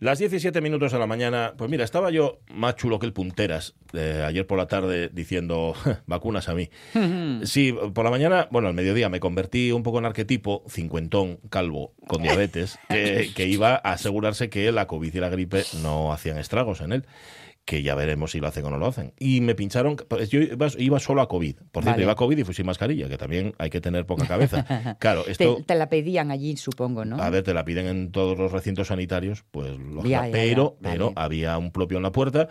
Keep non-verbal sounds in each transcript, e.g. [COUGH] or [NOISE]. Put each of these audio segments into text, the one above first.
Las 17 minutos de la mañana, pues mira, estaba yo más chulo que el punteras eh, ayer por la tarde diciendo vacunas a mí. [LAUGHS] sí, por la mañana, bueno, al mediodía me convertí un poco en arquetipo, cincuentón, calvo, con diabetes, [LAUGHS] que, que iba a asegurarse que la COVID y la gripe no hacían estragos en él que ya veremos si lo hacen o no lo hacen. Y me pincharon, pues yo iba, solo a COVID. Por cierto, iba a COVID y fui sin mascarilla, que también hay que tener poca cabeza. [LAUGHS] Claro, esto... Te, la pedían allí, supongo, ¿no? A ver, te la piden en todos los recintos sanitarios, pues pero, pero había un propio en la puerta,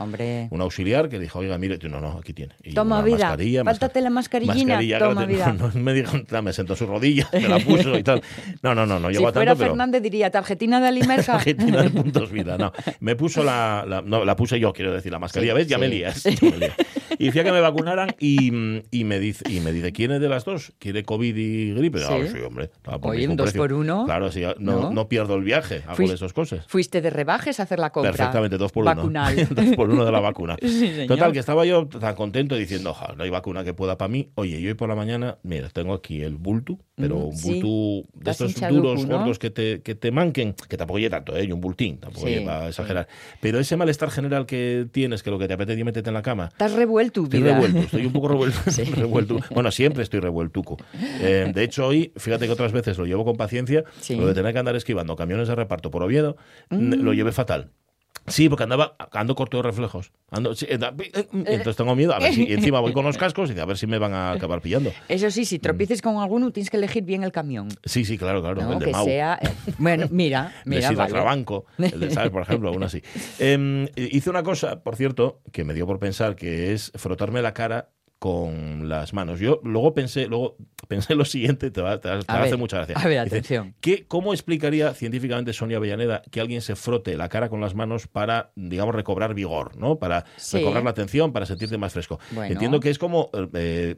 un auxiliar que dijo, oiga, mire, no, no, aquí tiene. Toma vida, mascarilla, la mascarillina, mascarilla, toma vida. [LAUGHS] No, me dijo, me sentó su rodilla, me la puso y tal. No, no, no, no llegó si fuera Fernández diría, tarjetina de Alimerca. [LAUGHS] tarjetina de puntos vida, no. Me puso la, la, no, la puse yo, quiero decir, la mascarilla, ¿ves? Ya me lías. [LAUGHS] Y fui a que me vacunaran y, y, me dice, y me dice, ¿quién es de las dos? ¿Quiere COVID y gripe? Ah, sí, hombre. Oye, un dos por uno. Claro, sí, no, no, pierdo el viaje, hago de esas cosas. Fuiste de rebajes a hacer la compra. Perfectamente, dos por uno. [LAUGHS] dos por uno de la vacuna. [LAUGHS] Total, que estaba yo tan contento diciendo, no hay vacuna que pueda para mí. Oye, yo hoy por la mañana, mira, tengo aquí el bultu, pero mm, un bultu de estos duros, gordos que te, que te manquen, que tampoco lleva tanto, ¿eh? un bultín, tampoco lleva a exagerar. Pero ese malestar general que tienes, que lo que te apetece es meterte en la cama. Revuelto, Estoy revuelto, estoy un poco [LAUGHS] [LAUGHS] revuelto. Bueno, siempre estoy revueltuco. Eh, de hecho, hoy, fíjate que otras veces lo llevo con paciencia, lo de tener que andar esquivando camiones de reparto por Oviedo, mm. lo llevé fatal. Sí, porque andaba, ando corto de reflejos. Ando, eh, eh, entonces tengo miedo. A ver si, encima voy con los cascos y a ver si me van a acabar pillando. Eso sí, si tropieces con alguno, tienes que elegir bien el camión. Sí, sí, claro, claro. el de que sea. bueno, mira, [LAUGHS] mira. De Trabanco, el de ¿sabes? Por ejemplo, aún así. [LAUGHS] Em, hice una cosa, por cierto, que me dio por pensar, que es frotarme la cara con las manos. Yo luego pensé, luego pensé lo siguiente, te va, a hacer mucha gracia. A ver, atención. ¿Cómo explicaría científicamente Sonia Avellaneda que alguien se frote la cara con las manos para, digamos, recobrar vigor, ¿no? Para recobrar la atención, para sentirte más fresco. Entiendo que es como eh,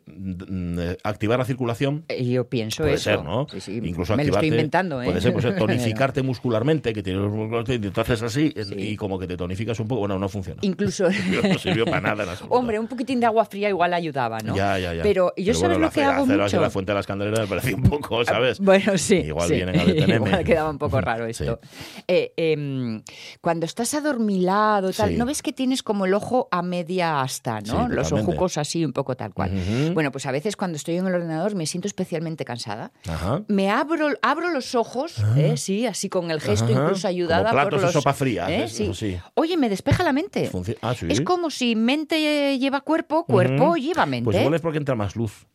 activar la circulación. Eh, yo pienso puede eso. ser, ¿no? Incluso Me activarte, lo estoy inventando, ¿eh? Puede ser, pues, [LAUGHS] tonificarte muscularmente, que tienes los músculos y te haces así y como que te tonificas un poco. Bueno, no funciona. Incluso. [LAUGHS] no sirvió para nada. Hombre, un poquitín de agua fría igual ayuda ¿no? Ya, ya, ya. Pero yo sabes lo que hago mucho. la fuente de las candeleras me parecía un poco, ¿sabes? Bueno, sí. Igual sí. vienen a detenerme. [LAUGHS] Igual quedaba un poco [LAUGHS] raro esto. Eh, eh, cuando estás adormilado, tal, ¿no ves que tienes como el ojo a media asta, ¿no? Los ojucos así, un poco tal cual. Bueno, pues a veces cuando estoy en el ordenador me siento especialmente cansada. Ajá. Me abro, abro los ojos, ah. ¿eh? sí, así con el gesto, incluso ayudada como platos por los... de sopa fría. ¿eh? Sí. Oye, me despeja la mente. Ah, es como si mente lleva cuerpo, cuerpo lleva Pues igual es porque entra más luz.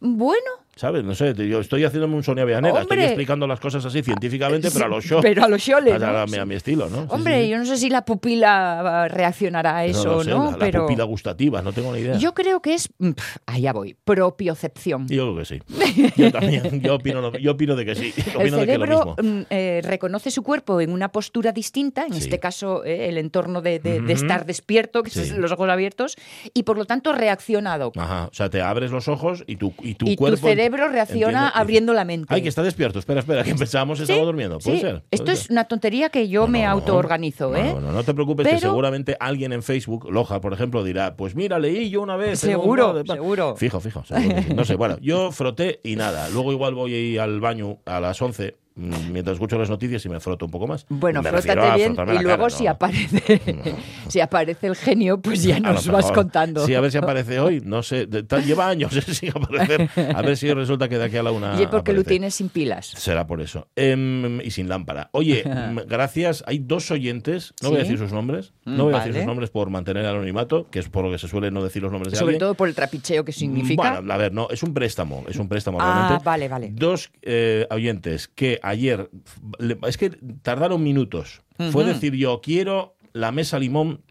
Bueno, ¿Sabes? No sé, yo estoy haciéndome un Sonia Vianera, estoy explicando las cosas así científicamente, pero a los shows. Pero a los shows, a, mi estilo, ¿no? Hombre, yo no sé si la pupila reaccionará a eso o no, la, pero... La pupila gustativa, no tengo ni idea. Yo creo que es... Allá voy, propiocepción. Yo creo que sí. Yo también, yo opino, yo opino de que sí. [LAUGHS] el cerebro mm, eh, reconoce su cuerpo en una postura distinta, en este caso eh, el entorno de, estar despierto, que es los ojos abiertos, y por lo tanto reaccionado. Ajá, o sea, te abres los ojos y tu, y tu cuerpo cerebro reacciona abriendo la mente. Ay, que está despierto. Espera, espera, que pensábamos que estaba durmiendo. ¿Puede ser? Esto es una tontería que yo me autoorganizo, ¿eh? No, no, te preocupes, que seguramente alguien en Facebook, Loja, por ejemplo, dirá, pues mira, leí yo una vez. Seguro, seguro. Fijo, fijo. No sé, bueno, yo froté y nada. Luego igual voy al baño a las 11 Mm, mientras escucho las noticias y me froto un poco más. Bueno, frótate bien y luego si aparece [LAUGHS] si aparece el genio, pues ya [LAUGHS] nos vas contando. Sí, a ver si aparece hoy, no sé, lleva años [LAUGHS] sin aparecer. A ver si resulta que de aquí a la una. Y porque lo tienes sin pilas. Será por eso. Em, y sin lámpara. Oye, gracias. Hay dos oyentes, no voy a decir sus nombres, no voy a decir sus nombres por mantener el anonimato, que es por lo que se suele no decir los nombres de Sobre todo por el trapicheo que significa. Bueno, a ver, no, es un préstamo, es un préstamo ah, vale, vale. Dos eh, oyentes que ayer, es que tardaron minutos. Fue decir yo, quiero la mesa limón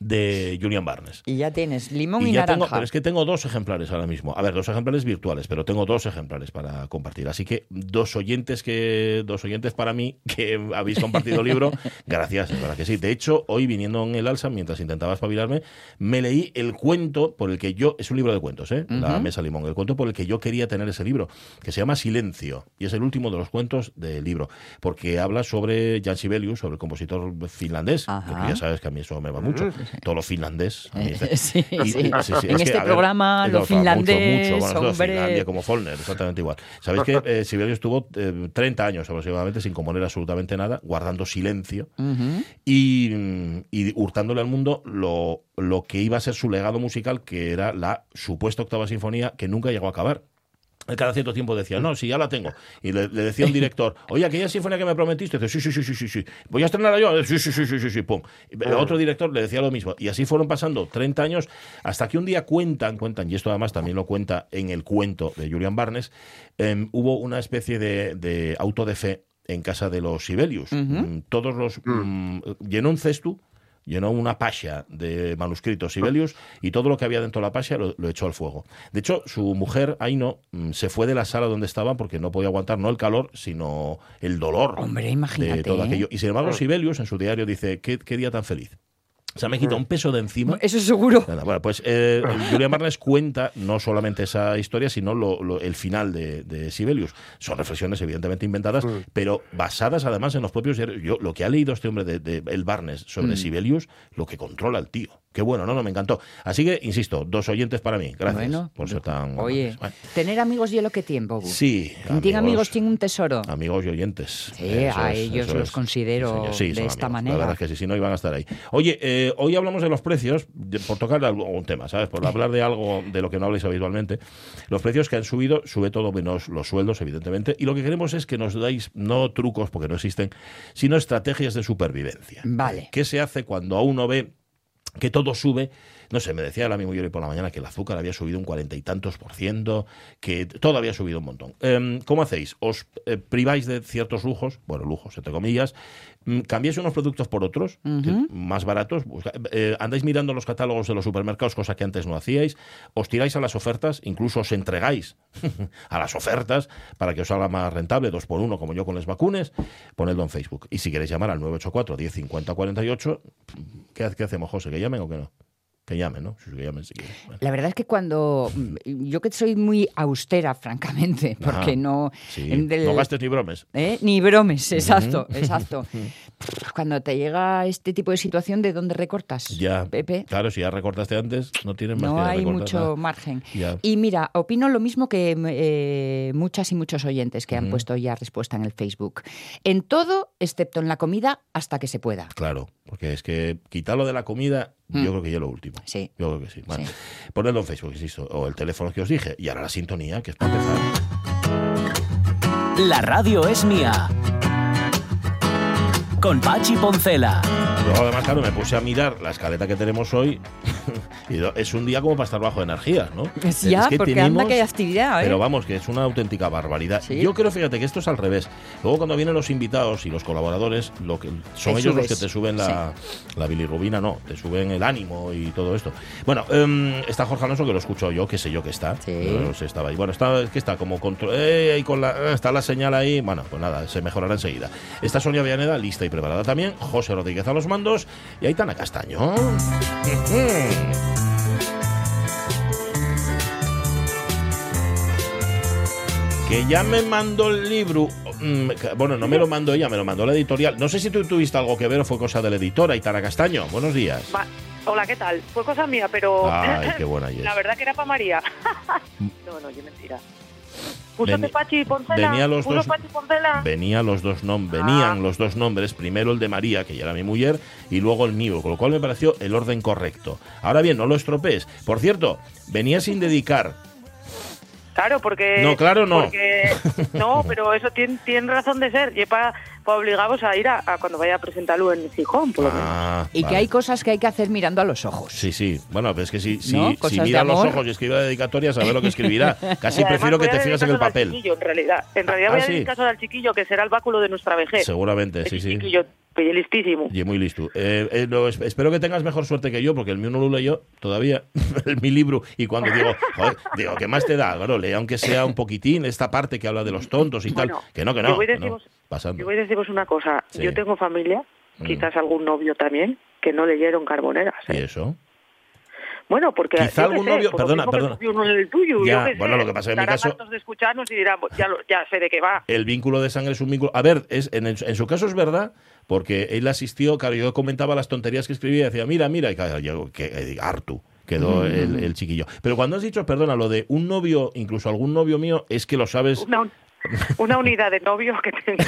de Julian Barnes. Y ya tienes limón y, naranja. Tengo, pero es que tengo dos ejemplares ahora mismo. A ver, dos ejemplares virtuales, pero tengo dos ejemplares para compartir. Así que dos oyentes que dos oyentes para mí que habéis compartido el libro, [LAUGHS] gracias, para que sí. De hecho, hoy viniendo en el alza, mientras intentaba espabilarme, me leí el cuento por el que yo, es un libro de cuentos, ¿eh? La Mesa Limón, el cuento por el que yo quería tener ese libro, que se llama Silencio, y es el último de los cuentos del libro, porque habla sobre Jan Sibelius, sobre el compositor finlandés, que ya sabes que a mí eso me va mucho. Todo lo finlandés. sí, en este programa, lo finlandés, mucho, mucho. Bueno, Finlandia como Follner, exactamente igual. Sabéis que eh, Sibelius estuvo 30 años aproximadamente sin componer absolutamente nada, guardando silencio y, y hurtándole al mundo lo, lo que iba a ser su legado musical, que era la supuesta octava sinfonía que nunca llegó a acabar cada cierto tiempo decía, no, sí, ya la tengo. Y le, decía un director, [LAUGHS] oye, aquella sinfonía que me prometiste, dice, sí, sí, sí, sí, sí, voy a estrenarla yo, sí, sí, sí, sí, sí, sí, pum. otro director le decía lo mismo. Y así fueron pasando 30 años hasta que un día cuentan, cuentan, y esto además también lo cuenta en el cuento de Julian Barnes, em, hubo una especie de, auto de fe en casa de los Sibelius. Mm, todos los... Mm. Mm, llenó un cestu llenó una pasha de manuscritos Sibelius y todo lo que había dentro de la pasha lo, echó al fuego. De hecho, su mujer, Aino, mm, se fue de la sala donde estaban porque no podía aguantar no el calor, sino el dolor Hombre, imagínate, de todo aquello. ¿eh? Y sin embargo, Sibelius en su diario dice, qué, qué día tan feliz. Se me quitado un peso de encima. Eso es seguro. Bueno, pues eh, Julia Marnes cuenta no solamente esa historia, sino lo, el final de, Sibelius. Son reflexiones evidentemente inventadas, pero basadas además en los propios Yo, lo que ha leído este hombre de, El Barnes sobre mm. Sibelius, lo que controla el tío. Qué bueno, no, no, me encantó. Así que, insisto, dos oyentes para mí. Gracias por ser tan... Oye, tener amigos y lo que tiempo. Sí. Tiene amigos, tiene un tesoro. Amigos y oyentes. Sí, a ellos los considero de esta manera. La verdad es que sí, si no iban a estar ahí. Oye, eh, hoy hablamos de los precios, por tocar algún tema, ¿sabes? Por [LAUGHS] hablar de algo de lo que no habléis habitualmente. Los precios que han subido, sube todo menos los sueldos, evidentemente. Y lo que queremos es que nos dais, no trucos, porque no existen, sino estrategias de supervivencia. Vale. ¿Qué se hace cuando a uno ve que todo sube. No sé, me decía el amigo Yuri por la mañana que el azúcar había subido un cuarenta y tantos por ciento, que todo había subido un montón. Em, ¿Cómo hacéis? ¿Os eh, priváis de ciertos lujos? Bueno, lujos, entre comillas. Mm, ¿Cambiáis unos productos por otros, más baratos? Eh, ¿Andáis mirando los catálogos de los supermercados, cosa que antes no hacíais? ¿Os tiráis a las ofertas? Incluso os entregáis [LAUGHS] a las ofertas para que os salga más rentable, dos por uno, como yo con las vacunas, ponedlo en Facebook. Y si queréis llamar al 984 1050 48, ¿qué, ¿qué hacemos, José? ¿Que llamen o que no? Que llamen, ¿no? Que llamen si quieren. La verdad es que cuando. Yo que soy muy austera, francamente, [LAUGHS] porque no. no gastes ni bromes. ¿Eh? Ni bromes, exacto, [LAUGHS] exacto. Cuando te llega este tipo de situación, ¿de dónde recortas? Ya. Pepe? Claro, si ya recortaste antes, no tienes más no hay mucho margen. Y mira, opino lo mismo que eh, muchas y muchos oyentes que han puesto ya respuesta en el Facebook. En todo, excepto en la comida, hasta que se pueda. Claro, porque es que quitarlo de la comida yo mm. creo que ya lo último. Sí. Yo creo que sí. Ponedlo en Facebook, insisto, o el teléfono que os dije. Y ahora la sintonía, que es para empezar. La radio es mía con Pachi Poncela. Luego además, claro, me puse a mirar la escaleta que tenemos hoy [LAUGHS] y es un día como para estar bajo de energías, ¿no? [LAUGHS] ya, porque anda que hay actividad, ¿eh? Pero vamos, que es una auténtica barbaridad. Yo creo, fíjate, que esto es al revés. Luego cuando vienen los invitados y los colaboradores, lo que son ellos los que te suben la, la, bilirrubina, no, te suben el ánimo y todo esto. Bueno, em, está Jorge Alonso, que lo escucho yo, que sé yo que está. Sí. No sé, estaba ahí. Bueno, está, que está como control, eh, con la, está la señal ahí. Bueno, pues nada, se mejorará enseguida. Está Sonia Villaneda, lista y preparada también, José Rodríguez a los mandos y Aitana Castaño. [LAUGHS] que ya me mandó el libro. Mm, bueno, no me lo mandó ella, me lo mandó la editorial. No sé si tú tuviste algo que ver o fue cosa de la editora, Aitana Castaño. Buenos días. Hola, ¿qué tal? Fue cosa mía, pero. Ay, qué [LAUGHS] buena La verdad que era para María. [LAUGHS] no, no, yo mentira. Pachi Venía los dos, venía los dos venían ah. los dos nombres, primero el de María, que ya era mi mujer, y luego el mío, con lo cual me pareció el orden correcto. Ahora bien, no lo estropees. Por cierto, venía sin dedicar. Claro, porque. No, claro, no. [LAUGHS] no, pero eso tiene, tiene razón de ser. Y para obligados a ir a, cuando vaya a presentarlo en Gijón, por lo ah, Y que hay cosas que hay que hacer mirando a los ojos. Sí, sí. Bueno, pues es que si, si, si mira a los ojos y escribe la dedicatoria, sabe lo que escribirá. [LAUGHS] Casi prefiero que te fijas en el papel. en realidad, en realidad voy a dedicar caso al chiquillo, que será el báculo de nuestra vejez. Seguramente, sí, sí. Chiquillo listísimo. Y muy listo. Eh, eh, espero que tengas mejor suerte que yo, porque el mío no lo leo todavía, [LAUGHS] mi libro, y cuando digo, [LAUGHS] joder, digo, ¿qué más te da? Bueno, lee aunque sea un poquitín esta parte que habla de los tontos y tal. Que no, que no. Yo voy a deciros una cosa. Yo tengo familia, mm. quizás algún novio también, que no leyeron Carboneras. ¿Y ¿eh? eso? Bueno, porque quizá algún novio, perdona, perdona. No es el tuyo, ya, bueno, lo que pasa en mi caso de escucharnos y dirán, ya, ya sé de qué va. El vínculo de sangre es un vínculo. A ver, es en, en su caso es verdad, porque él asistió, claro, yo comentaba las tonterías que escribía y decía, mira, mira, y claro, yo, que, eh, Artu, quedó el, el, chiquillo. Pero cuando has dicho, perdona, lo de un novio, incluso algún novio mío, es que lo sabes... [LAUGHS] Una unidad de novio que tengo.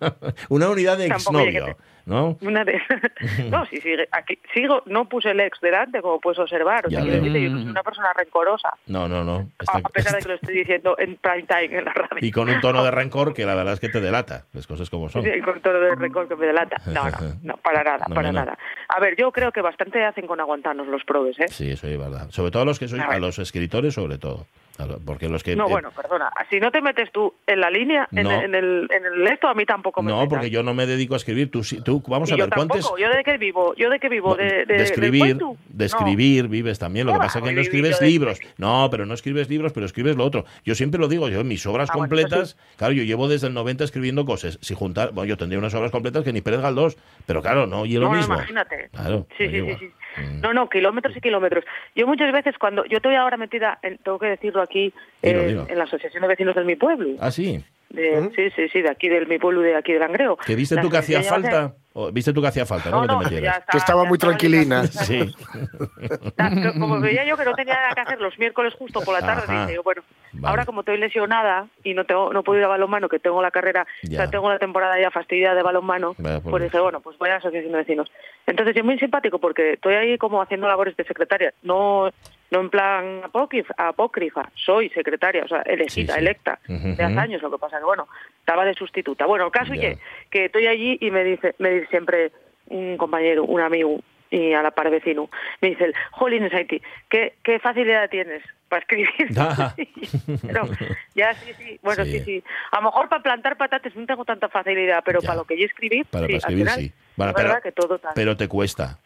[LAUGHS] una unidad de exnovio, ¿no? Una de... [LAUGHS] no, sí, sigue. Aquí, sigo, no puse el ex delante, como puedes observar. O sea, yo soy una persona rencorosa. No, no, no. A pesar de que lo estoy diciendo en prime time en la radio. Y con un tono de rencor que la verdad es que te delata. Las cosas como son. Sí, con un tono de rencor que me delata. No, no, no para nada, para nada. A ver, yo creo que bastante hacen con aguantarnos los probes, ¿eh? Sí, eso es verdad. Sobre todo a los que sois, a los escritores, sobre todo. Porque los que, no, bueno, perdona. Si no te metes tú en la línea, en, el, en el esto, a mí tampoco me No, porque yo no me dedico a escribir. Tú, tú vamos a ver, ¿cuántos...? Yo de qué vivo, yo de qué vivo, de, de, escribir, de escribir vives también. Lo que pasa es que no escribes libros. No, pero no escribes libros, pero escribes lo otro. Yo siempre lo digo, yo en mis obras ah, completas, claro, yo llevo desde el 90 escribiendo cosas. Si juntar, bueno, yo tendría unas obras completas que ni Pérez Galdós, pero claro, no, y lo mismo. imagínate. sí, sí, sí, sí. No, no, kilómetros y kilómetros. Yo muchas veces cuando, yo estoy ahora metida, tengo que decirlo aquí, eh, en la Asociación de Vecinos de mi pueblo. Ah, sí. Sí, sí, sí, de aquí del mi pueblo, de aquí de Langreo. ¿Que viste tú que hacía falta? ¿Viste tú que hacía falta, no? que, estaba muy tranquilina. Sí. Como veía yo que no tenía nada que hacer los miércoles justo por la tarde, dije yo, bueno, ahora como estoy lesionada y no tengo no puedo ir a balonmano, que tengo la carrera, o sea, tengo la temporada ya fastidiada de balonmano, pues dije, bueno, pues voy a la Asociación de Vecinos. Entonces, es muy simpático porque estoy ahí como haciendo labores de secretaria. No no en plan apócrifa, soy secretaria, o sea, elegida, electa de hace años, lo que pasa que, bueno, estaba de sustituta. Bueno, el caso es que, que estoy allí y me dice, me dice siempre un compañero, un amigo, y a la par vecino, me dice, el, Jolín ¿qué, ¿qué facilidad tienes para escribir? [LAUGHS] [LAUGHS] pero, ya sí, sí, bueno, sí. sí, A lo mejor para plantar patates no tengo tanta facilidad, pero para lo que yo escribí, para, sí, escribir, sí. Bueno, pero, que todo pero te cuesta.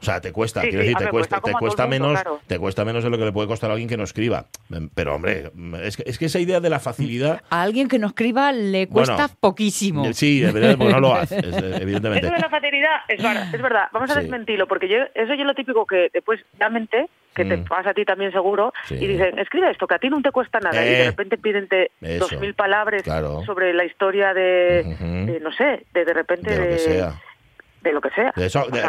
O sea, te cuesta, quiero decir, te cuesta, te cuesta menos, te cuesta menos de lo que le puede costar a alguien que no escriba. Pero hombre, es que, es que esa idea de la facilidad. A alguien que no escriba le cuesta poquísimo. Sí, porque no lo hace, [LAUGHS] evidentemente. Eso de la facilidad es verdad, es verdad. Vamos a desmentirlo, porque yo, eso es lo típico que después ya mente, que te mm. pasa a ti también seguro, y dicen, escribe esto, que a ti no te cuesta nada, y de eh, repente piden dos mil palabras sobre la historia de, no sé, de de repente de de lo que sea.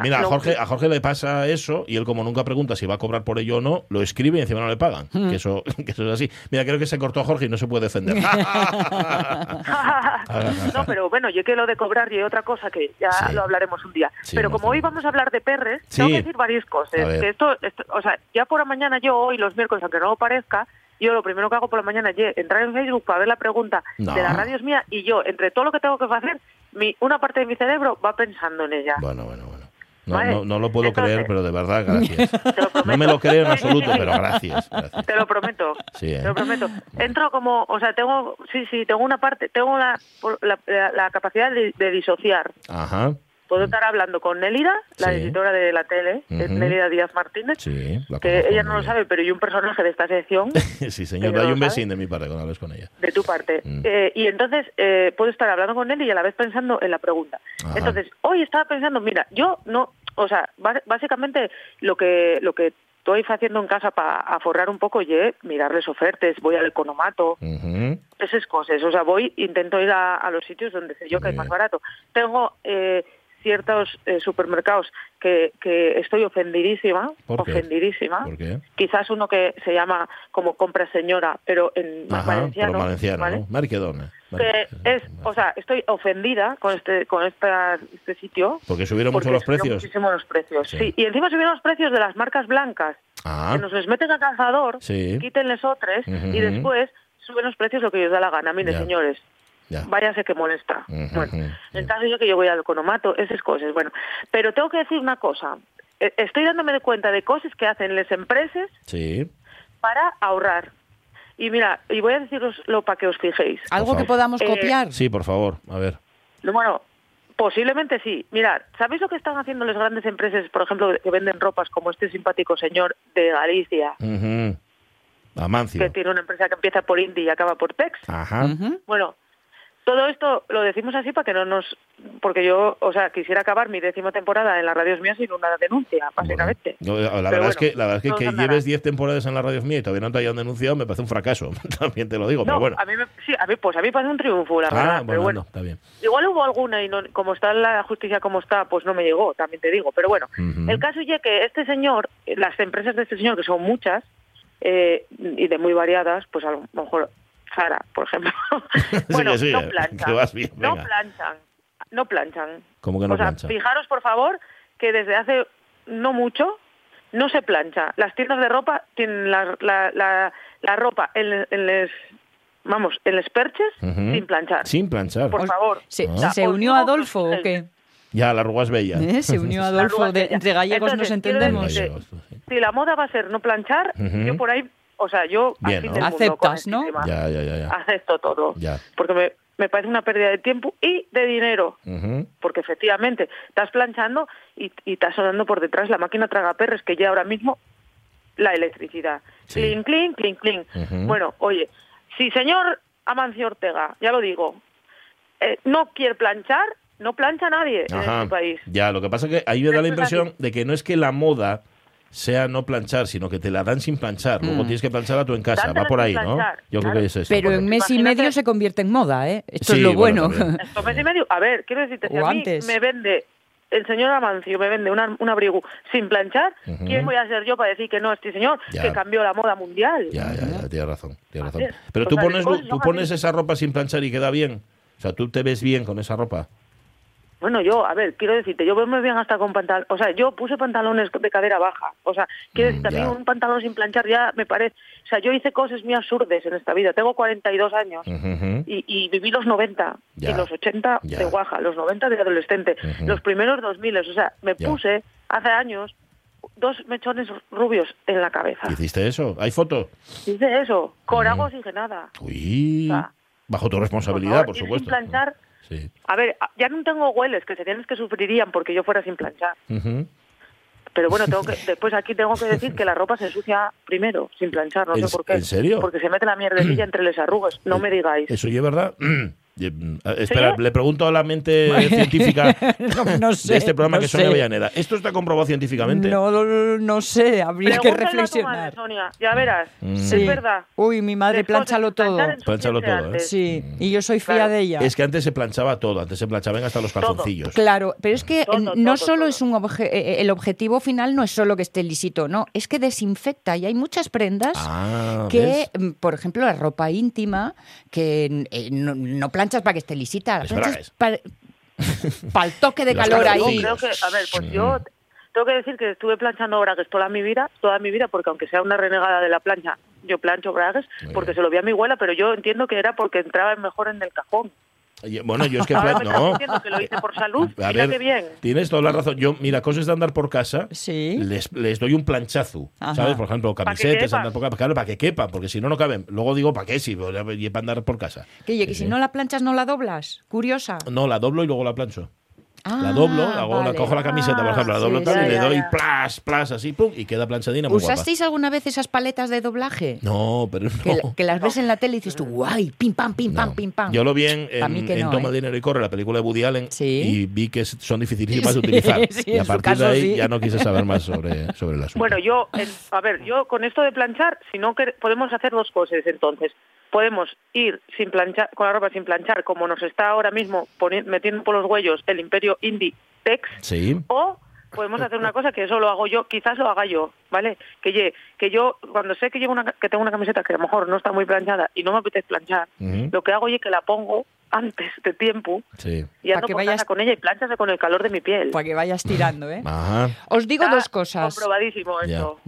mira, a, Jorge, a Jorge le pasa eso y él como nunca pregunta si va a cobrar por ello o no, lo escribe y encima no le pagan. Hmm. Que, eso, [LAUGHS] que eso es así. Mira, creo que se cortó a Jorge y no se puede defender. [LAUGHS] [LAUGHS] no, pero bueno, yo que lo de cobrar y otra cosa que ya lo hablaremos un día. pero como hoy vamos a hablar de perres, tengo que decir varias cosas. Que esto, o sea, ya por la mañana yo hoy, los miércoles, aunque no lo parezca, yo lo primero que hago por la mañana es entrar en Facebook para ver la pregunta de la radio es mía y yo, entre todo lo que tengo que hacer, mi, una parte de mi cerebro va pensando en ella. Bueno, bueno, bueno. No, no, lo puedo creer, pero de verdad, gracias. [LAUGHS] No me lo creo en absoluto, pero gracias. Te lo prometo. Sí, ¿eh? Te lo prometo. Entro como, o sea, tengo, sí, sí, tengo una parte, tengo la, la, capacidad de, de disociar. Ajá puedo estar hablando con Nélida, la editora de la tele, Nélida Díaz Martínez, que ella no lo sabe, pero yo un personaje de esta sección. [LAUGHS] sí, señor, hay un vecino de mi parte cuando hablas con ella. De tu parte. Mm. Eh, y entonces eh, puedo estar hablando con él y a la vez pensando en la pregunta. Entonces, hoy estaba pensando, mira, yo no, o sea, básicamente lo que lo que estoy haciendo en casa para forrar un poco, oye, mirarles ofertas, voy al economato, esas cosas. O sea, voy, intento ir a, los sitios donde sé yo que es más barato. Tengo eh, ciertos eh, supermercados que, que, estoy ofendidísima, ofendidísima. Quizás uno que se llama como compra señora, pero en valenciano, valenciano es, o sea, estoy ofendida con este con esta, este sitio. Porque subieron mucho los precios. Muchísimo los precios, sí. Y encima subieron los precios de las marcas blancas. Ah. Que nos les meten a cazador, quítenles otros y después suben los precios lo que ellos da la gana. Mire, señores, váyase que molesta. bueno, en caso yo que yo voy al economato, esas cosas. Bueno, pero tengo que decir una cosa. E, estoy dándome de cuenta de cosas que hacen las empresas para ahorrar. Y mira, y voy a deciroslo para que os fijéis. ¿Algo que podamos eh, copiar? Sí, por favor, a ver. Bueno, posiblemente sí. Mirad, ¿sabéis lo que están haciendo las grandes empresas, por ejemplo, que venden ropas como este simpático señor de Galicia? Amancio. Que tiene una empresa que empieza por Indy y acaba por Tex. Ajá. Bueno, Todo esto lo decimos así para que no nos... Porque yo, o sea, quisiera acabar mi décima temporada en las radios mías sin una denuncia, básicamente. la, verdad es que, la verdad es que, lleves 10 temporadas en las radios mías y todavía no te hayan denunciado me parece un fracaso. [LAUGHS] También te lo digo, pero bueno. A mí sí, a mí, pues a mí parece un triunfo, la ah, verdad. pero bueno, está bien. Igual hubo alguna y no, como está la justicia como está, pues no me llegó, también te digo. Pero bueno, el caso es que este señor, las empresas de este señor, que son muchas, eh, y de muy variadas, pues a lo mejor Sara, por ejemplo. [LAUGHS] [LAUGHS] bueno, no planchan. no planchan. No planchan. ¿Cómo que no o sea, fijaros, por favor, que desde hace no mucho no se plancha. Las tiendas de ropa tienen la, la, la, ropa en, en les, vamos, en les perches sin planchar. Sin planchar. Por favor. ¿Se, ¿se unió Adolfo o qué? [LAUGHS] Ya, la arruga es bella. ¿Eh? Se unió Adolfo, de, entre gallegos nos entendemos. si la moda va a ser no planchar, yo por ahí o sea, yo aceptas, ¿no? Ya, ya, ya, Acepto todo. Porque me, me, parece una pérdida de tiempo y de dinero. Porque efectivamente estás planchando y, y estás sonando por detrás la máquina traga perres que ya ahora mismo la electricidad. Clean, clean, clean, clean. Bueno, oye, si señor Amancio Ortega, ya lo digo, eh, no quiere planchar, no plancha nadie en este país. Ya, lo que pasa es que ahí me da la impresión de que no es que la moda sea no planchar, sino que te la dan sin planchar. Luego mm. tienes que planchar a tu en casa. Va por ahí, ¿no? Yo creo que es eso. Pero en mes y medio se convierte en moda, ¿eh? Esto es lo bueno. Esto mes y medio, a ver, quiero decirte, si a mí me vende el señor Amancio me vende un abrigo sin planchar, ¿quién voy a ser yo para decir que no, este señor que cambió la moda mundial? Ya, ya, ya, tienes razón. Tienes razón. Pero tú pones, tú pones esa ropa sin planchar y queda bien. O sea, tú te ves bien con esa ropa. Bueno, yo, a ver, quiero decirte, yo veo muy bien hasta con pantalón, o sea, yo puse pantalones de cadera baja, o sea, quiero decir, también un pantalón sin planchar ya me parece, o sea, yo hice cosas muy absurdas en esta vida, tengo 42 años y, y, viví los 90 y los 80 de guaja, los 90 de adolescente, los primeros 2000, o sea, me puse hace años dos mechones rubios en la cabeza. ¿Hiciste eso? ¿Hay foto? Hice eso, con agua oxigenada. Uy, bajo tu responsabilidad, por, supuesto. Sin planchar a ver, ya no tengo hueles que serían los que sufrirían porque yo fuera sin planchar. Pero bueno, tengo que, [LAUGHS] después aquí tengo que decir que la ropa se ensucia primero, sin planchar, no sé por qué. ¿En serio? Porque se mete la mierdecilla entre las arrugas, no me digáis. ¿Eso es verdad? [CLEARS THROAT] Mm, espera, le pregunto a la mente [LAUGHS] científica [LAUGHS] de este programa que es Sonia Villaneda. ¿Esto está comprobado científicamente? No, no, sé, habría que reflexionar. Sonia, ya verás, mm. es verdad. Uy, mi madre, planchalo todo. Planchalo todo, ¿eh? Sí, y yo soy fía de ella. Es que antes se planchaba todo, antes se planchaban hasta los calzoncillos. Claro, pero es que no solo es un eh, eh, el objetivo final no es solo que esté lisito, no, es que desinfecta y hay muchas prendas ah, que, mm, por ejemplo, la ropa íntima que no, no para que esté lisita. para, el toque de calor ahí. Creo que, a ver, pues yo tengo que decir que estuve planchando bragues toda mi vida, toda mi vida, porque aunque sea una renegada de la plancha, yo plancho bragues porque se lo vi a mi abuela, pero yo entiendo que era porque entraba mejor en el cajón. Bueno, yo es que... [LAUGHS] no. que lo hice por salud, a ver, bien. Tienes toda la razón. Yo, mira, cosas de andar por casa, ¿Sí? les, les doy un planchazo, ¿sabes? Por ejemplo, camisetas, andar por casa, claro, para que quepa, porque si no, no caben. Luego digo, ¿para qué? Si para andar por casa. Que, oye, que si no la planchas, ¿no la doblas? Curiosa. No, la doblo y luego la plancho la doblo, ah, hago, la, cojo la camiseta, por ejemplo, la doblo tal, y le doy plas, plas, así, pum, y queda planchadina muy ¿Usasteis alguna vez esas paletas de doblaje? No, pero no. Que, las ves en la tele y dices tú, guay, pim, pam, pim, pam, pim, pam. Yo lo vi en, en, Toma ¿eh? Dinero y Corre, la película de Woody Allen, y vi que son dificilísimas de utilizar. [LAUGHS] y a partir de ahí ya no quise saber más sobre, sobre el asunto. Bueno, yo, a ver, yo con esto de planchar, si no podemos hacer dos cosas entonces podemos ir sin planchar, con la ropa sin planchar, como nos está ahora mismo metiendo por los huellos el imperio indie Tex, sí. o podemos hacer una cosa que eso lo hago yo, quizás lo haga yo, ¿vale? Que, que yo cuando sé que llevo una, que tengo una camiseta que a lo mejor no está muy planchada y no me apetece planchar, lo que hago es que la pongo antes de tiempo y ando que vayas... con ella y planchase con el calor de mi piel. Para que vayas tirando, ¿eh? Ajá. Os digo dos cosas. Comprobadísimo eso.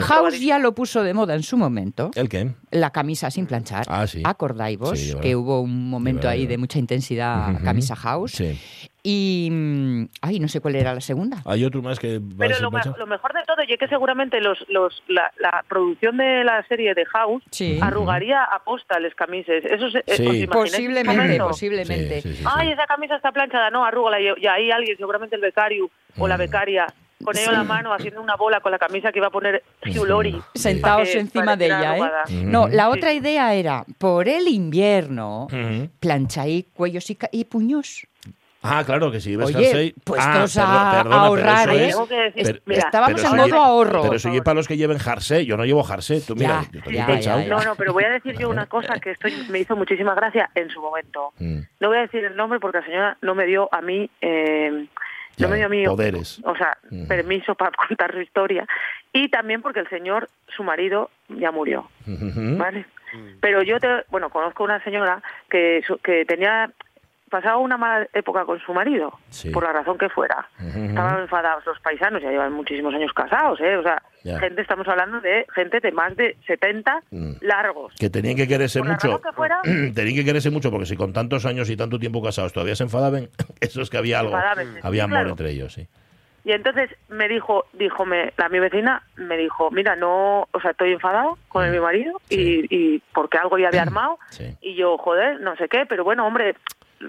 House ya lo puso de moda en su momento. ¿El qué? La camisa sin planchar. Ah, sí. ¿Acordáis vos? que hubo un momento ahí de mucha intensidad camisa house. Sí. Y. Mm, ay, no sé cuál era la segunda. Hay otro más que. Pero lo, mejor de todo, y que seguramente los, los, la, producción de la serie de House arrugaría a posta las camisas. Eso se, sí. Posiblemente, posiblemente. Ay, esa camisa está planchada, no, arrúgala. Y, ahí alguien, seguramente el becario o la becaria, con ello en la mano, haciendo una bola con la camisa que iba a poner Laurie. Sentados encima de ella, ¿eh? No, la otra idea era, por el invierno, plancha y cuellos y puños. Ah, claro, que si ves Oye, Pues ah, a ahorrar, ¿eh? Estábamos en modo ahorro. Pero eso es para los que lleven jersey. Yo no llevo jersey. Tú mira, No, no, pero voy a decir yo una cosa que esto me hizo muchísima gracia en su momento. Mm. No voy a decir el nombre porque la señora no me dio a mí... Eh, no me dio a mí poderes. o sea, mm. permiso para [LAUGHS] contar su historia y también porque el señor, su marido, ya murió, [LAUGHS] ¿vale? Mm. Pero yo, te, bueno, conozco una señora que, que tenía pasaba una mala época con su marido, por la razón que fuera. Estaban enfadados los paisanos, ya llevan muchísimos años casados, ¿eh? O sea, gente, estamos hablando de gente de más de 70 mm. largos. Que tenían que quererse mucho. [CLEARS THROAT] tenían que quererse mucho, porque si con tantos años y tanto tiempo casados todavía se enfadaban, [CLEARS THROAT] eso es que había algo. Había amor entre ellos, sí. Y entonces me dijo, díjome, la mi vecina me dijo, mira, no, o sea, estoy enfadado con mm. mi marido y, y, porque algo ya había [CLEARS THROAT] armado. Y yo, joder, no sé qué, pero bueno, hombre,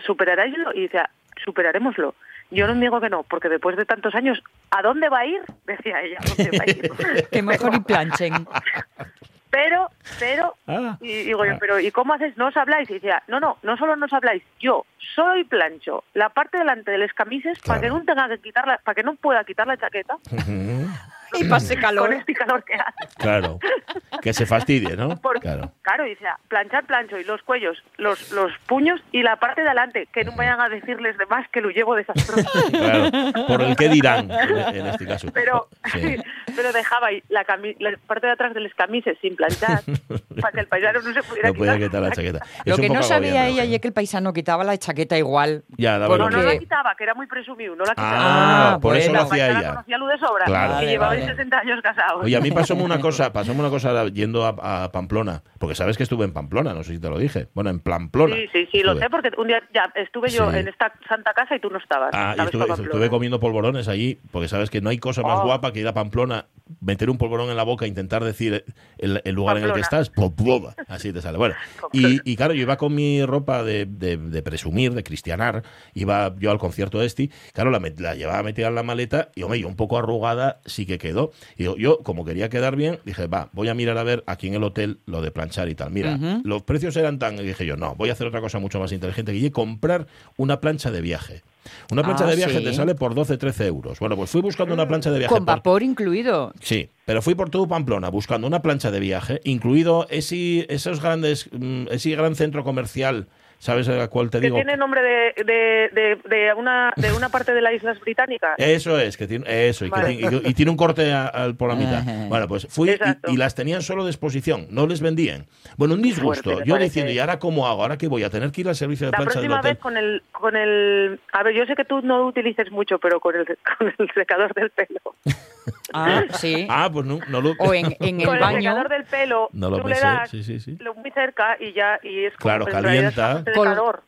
¿superaráislo? Y decía, superaremoslo. Yo no digo que no, porque después de tantos años, ¿a dónde va a ir? [LAUGHS] Decía ella, ¿dónde va a ir? [LAUGHS] que mejor y planchen. Pero, pero, ah. y digo yo, ah. pero ¿y cómo haces? ¿No os habláis? Y decía, no, no, no solo nos habláis, yo soy plancho la parte delante de las camises para que no tenga que quitarla, para que no pueda quitar la chaqueta. Y pase calor. Con este calor que hace. Claro. Que se fastidie, ¿no? claro. Claro, dice, planchar plancho y los cuellos, los, los puños y la parte de adelante, que no vayan a decirles de más que lo llevo desastroso. [LAUGHS] Claro, por el que dirán en este caso. Pero, [LAUGHS] pero dejaba ahí la, la, parte de atrás de las camisas sin planchar [LAUGHS] para que el paisano no se pudiera no quitar. la chaqueta. Lo que no sabía ella y es que el paisano quitaba la chaqueta igual. Ya, no, no la quitaba, que era muy presumido, no la quitaba. Ah, por eso lo hacía ella. conocía luz de sobra, claro, que llevaba 60 años casados. Oye, a mí pasó una [LAUGHS] cosa, pasó una cosa yendo a, Pamplona, porque sabes que estuve en Pamplona, no sé si te lo dije. Bueno, en Pamplona. Sí, sí, sí, lo sé, porque un día ya estuve yo en esta santa casa y tú no estabas. Ah, y estuve, comiendo polvorones allí, porque sabes que no hay cosa más oh. guapa que ir a Pamplona, meter un polvorón en la boca e intentar decir el, lugar en el que estás. Así te sale. Bueno, [LAUGHS] y, claro, yo iba con mi ropa de, presumir, de cristianar, iba yo al concierto de este, claro, la, la llevaba metida en la maleta y, hombre, yo un poco arrugada sí que quedó. Y yo, como quería quedar bien, dije, va, voy a mirar a ver aquí en el hotel lo de planchar y tal. Mira, los precios eran tan... Y dije yo, no, voy a hacer otra cosa mucho más inteligente, que comprar una plancha de viaje. Una plancha de ah, viaje te sale por 12, 13 euros. Bueno, pues fui buscando una plancha de viaje. Con vapor incluido. Sí, pero fui por todo Pamplona buscando una plancha de viaje, incluido ese, esos grandes, mm, ese gran centro comercial ¿Sabes a cuál te digo? Que tiene nombre de, de, de, una, de una parte de las Islas Británicas. Eso es, que tiene, eso, y, tiene, un corte por la mitad. [LAUGHS] Bueno, pues fui y, las tenían solo de exposición, no les vendían. Bueno, un disgusto. yo diciendo, ¿y ahora cómo hago? ¿Ahora qué voy a tener que ir al servicio de la plancha próxima vez con el, con el... A ver, yo sé que tú no lo utilices mucho, pero con el, [LAUGHS] con el secador del pelo. Ah, sí. [LAUGHS] Ah, pues no, no lo... O en, en el con baño. el secador del pelo, no lo tú le das sí, sí, sí. lo muy cerca y ya... Y es claro, calienta.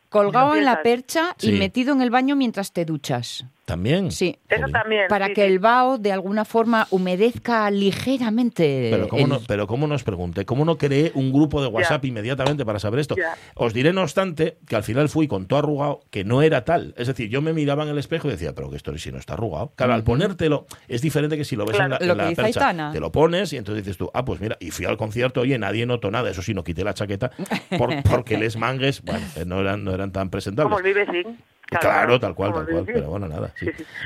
Colgado en la percha y metido en el baño mientras te duchas. También. Sí. Eso también. Para que el vaho de alguna forma humedezca ligeramente. Pero cómo, no, pero cómo nos pregunté, cómo no creé un grupo de WhatsApp inmediatamente para saber esto. Os diré, no obstante, que al final fui con todo arrugado, que no era tal. Es decir, yo me miraba en el espejo y decía, pero que esto si no está arrugado. Claro, al ponértelo es diferente que si lo ves en la, percha. Te lo pones y entonces dices tú, ah, pues mira, y fui al concierto, oye, nadie notó nada. Eso sí, no quité la chaqueta [LAUGHS] porque les mangues, bueno, no eran, no eran tan presentables. Como el Claro, tal cual, tal cual. Pero bueno, nada.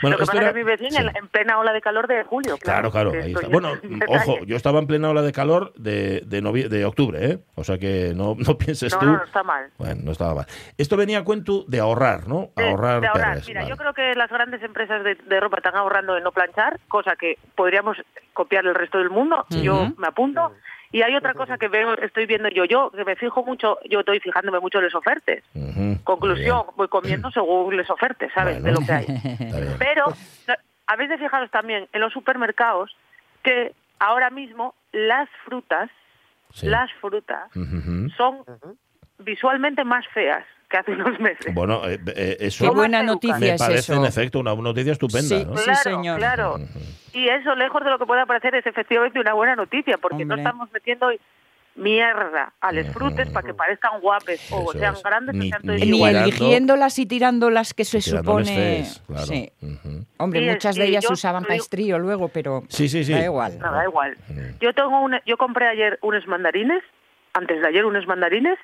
Bueno, Lo que pasa es que mi vecina en plena ola de calor de julio. Claro, claro. ahí está. Bueno, ojo, yo estaba en plena ola de calor de, de, de octubre, ¿eh? O sea que no, [LAUGHS] no pienses no, tú. No, no está mal. Bueno, no estaba mal. Esto venía a cuento de ahorrar, ¿no? ahorrar. De ahorrar. Mira, yo creo que las grandes empresas de, de, ropa están ahorrando en no planchar, cosa que podríamos copiar el resto del mundo. Yo me apunto. Y hay otra cosa que veo, estoy viendo yo, yo que me fijo mucho, yo estoy fijándome mucho en los ofertes. Conclusión, voy comiendo según les ofertes, ¿sabes? De lo que hay. [LAUGHS] Pero habéis de fijaros también en los supermercados que ahora mismo las frutas, las frutas son visualmente más feas que hace unos meses. Bueno, eh, eh, eso Qué buena noticia me parece eso. en efecto una noticia estupenda. ¿no? Claro, señor. Claro. Y eso, lejos de lo que pueda parecer, es efectivamente una buena noticia, porque no estamos metiendo mierda a los frutos para que parezcan guapes o sean grandes ni, sean ni, eligiéndolas y tirándolas que se supone sí. hombre muchas de ellas usaban para estrío luego pero sí, sí, sí. da igual no, da igual yo tengo un, yo compré ayer unos mandarines antes de ayer unos mandarines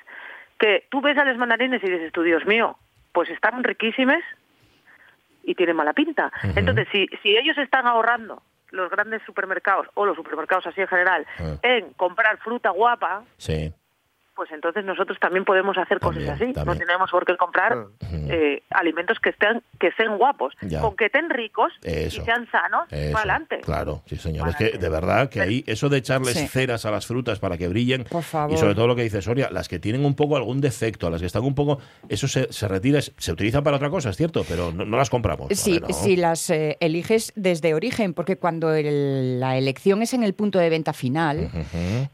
que tú ves a los mandarines y dices tú Dios mío pues están riquísimos y tienen mala pinta entonces si si ellos están ahorrando los grandes supermercados o los supermercados así en general ah. en comprar fruta guapa, sí pues entonces nosotros también podemos hacer cosas así. No tenemos por qué comprar ah. eh, alimentos que estén que estén guapos, con que estén ricos y sean sanos para adelante. Claro, sí señor. Es que de verdad que ahí eso de echarles ceras a las frutas para que brillen y sobre todo lo que dice Soria, las que tienen un poco algún defecto, las que están un poco, eso se, se retira, se utiliza para otra cosa, es cierto, pero no, las compramos. Sí, si las eh, eliges desde origen, porque cuando la elección es en el punto de venta final,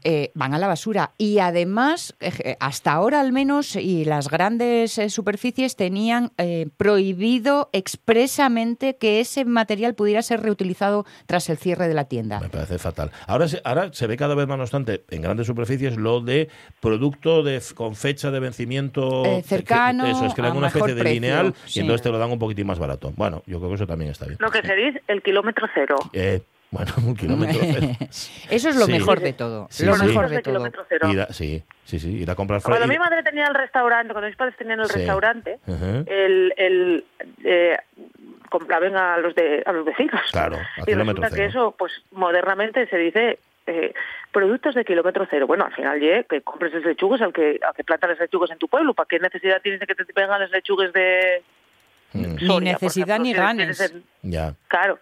eh, van a la basura. Y además eh, hasta ahora al menos, y las grandes eh, superficies tenían eh, prohibido expresamente que ese material pudiera ser reutilizado tras el cierre de la tienda. Me parece fatal. Ahora se, ahora se ve cada vez más, no obstante, en grandes superficies lo de producto de, con fecha de vencimiento cercano. eso, es que le dan una especie de lineal y entonces te lo dan un poquitín más barato. Bueno, yo creo que eso también está bien. Lo que se dice el kilómetro cero. Bueno, un kilómetro cero. [LAUGHS] Eso es lo mejor de todo. lo mejor de todo. sí, sí, sí, ir a comprar Cuando mi madre tenía el restaurante, cuando mis padres tenían el restaurante, el, el eh, compraban a los de a los vecinos. Claro, y resulta que eso, pues modernamente se dice eh, productos de kilómetro cero. Bueno, al final, ye, que compres los lechugues al que, al que plantan los lechugues en tu pueblo. ¿Para qué necesidad tienes de que te vengan los lechugues de, Mm. ni necesidad ni ganes. Ya. Claro.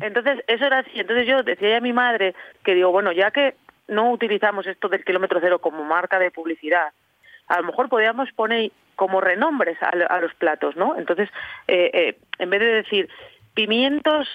Entonces, eso era así. Entonces yo decía a mi madre que digo, bueno, ya que no utilizamos esto del kilómetro cero como marca de publicidad, a lo mejor podríamos poner como renombres a, los platos, ¿no? Entonces, eh, eh, en vez de decir pimientos,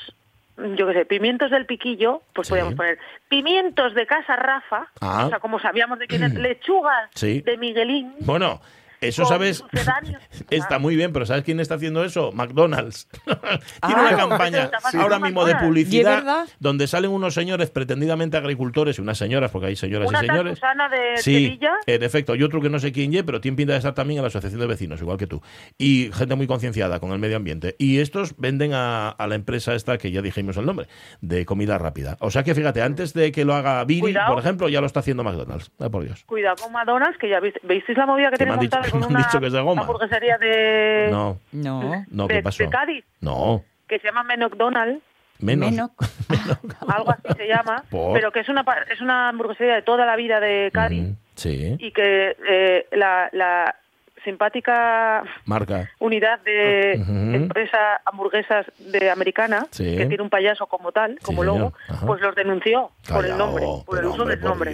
yo qué sé, pimientos del piquillo, pues podríamos poner pimientos de casa Rafa, ah. o sea, como sabíamos de quién es, lechugas de Miguelín. Bueno, eso, ¿sabes? [LAUGHS] está muy bien, pero ¿sabes quién está haciendo eso? McDonald's. [LAUGHS] Tiene una ah. campaña ahora mismo de publicidad donde salen unos señores pretendidamente agricultores y unas señoras, porque hay señoras y señores. de sí, Sevilla. en efecto. Y otro que no sé quién ye, pero tiene pinta de estar también en la asociación de vecinos, igual que tú. Y gente muy concienciada con el medio ambiente. Y estos venden a, la empresa esta, que ya dijimos el nombre, de comida rápida. O sea que fíjate, antes de que lo haga Billy, por ejemplo, ya lo está haciendo McDonald's. por Dios. Cuidado con McDonald's, que ya veis, la movida que tiene montada me [LAUGHS] han dicho que es de goma. Una hamburguesería de... No. No. no ¿qué pasó? De Cádiz. No. Que se llama McDonald's. [LAUGHS] Menos. Algo así se llama. Pero que es una, es una hamburguesería de toda la vida de Cádiz. Mm, sí. Y que eh, la, la simpática marca unidad de empresa hamburguesas de americana que tiene un payaso como tal como logo pues los denunció por el nombre por el uso del nombre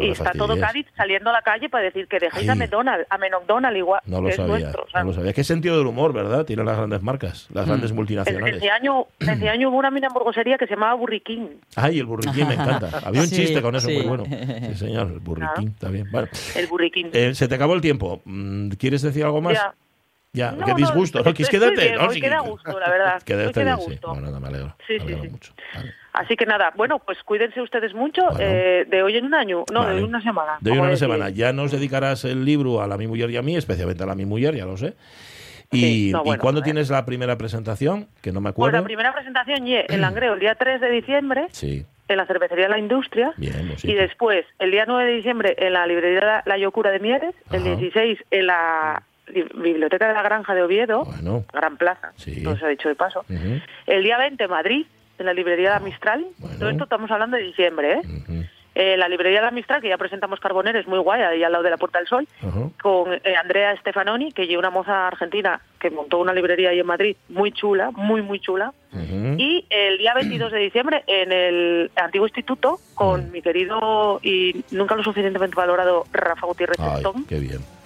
y está todo Cádiz saliendo a la calle para decir que dejéis a McDonald's, a McDonald's igual. No lo sabía. no lo sabía. ¿Qué sentido del humor, verdad? Tienen las grandes marcas, las mm. grandes multinacionales. Ese año, ese año hubo una mina hamburguesería que se llamaba Burriquín. Ay, el Burriquín me encanta. [LAUGHS] Había un chiste con eso muy bueno. Sí, señor, el Burriquín, está bien. El Burriquín. Eh, se te acabó el tiempo. Mm, ¿Quieres decir algo más? Ya. Ya, qué disgusto, ¿no? ¿Quieres quedarte? No, sí, queda gusto, la verdad. [LAUGHS] Quédate queda gusto. Sí. Bueno, nada, me alegro. Sí, sí, sí. Mucho. Así que nada, bueno, pues cuídense ustedes mucho eh, de hoy en un año, no, de una semana. De hoy en una semana. Ya nos dedicarás el libro a la mi mujer y a mí, especialmente a la mi mujer, ya lo sé. ¿Y, ¿y cuándo tienes la primera presentación? Que no me acuerdo. Pues la primera presentación, en Langreo, el día 3 de diciembre. Sí en la cervecería La Industria Bien, pues y después el día 9 de diciembre en la librería La Yocura de Mieres, el 16 en la Biblioteca de la Granja de Oviedo, Gran Plaza, sí. todo se ha dicho de paso. El día 20 Madrid, en la librería La Mistral. Todo esto estamos hablando de diciembre, ¿eh? eh la librería La Mistral, que ya presentamos Carboneres, muy guay, ahí al lado de la Puerta del Sol, con eh, Andrea Stefanoni, que es una moza argentina que montó una librería ahí en Madrid, muy chula, muy, muy chula. Y el día 22 de diciembre, en el antiguo instituto, con mi querido y nunca lo suficientemente valorado Rafa Gutiérrez Ay, Qué bien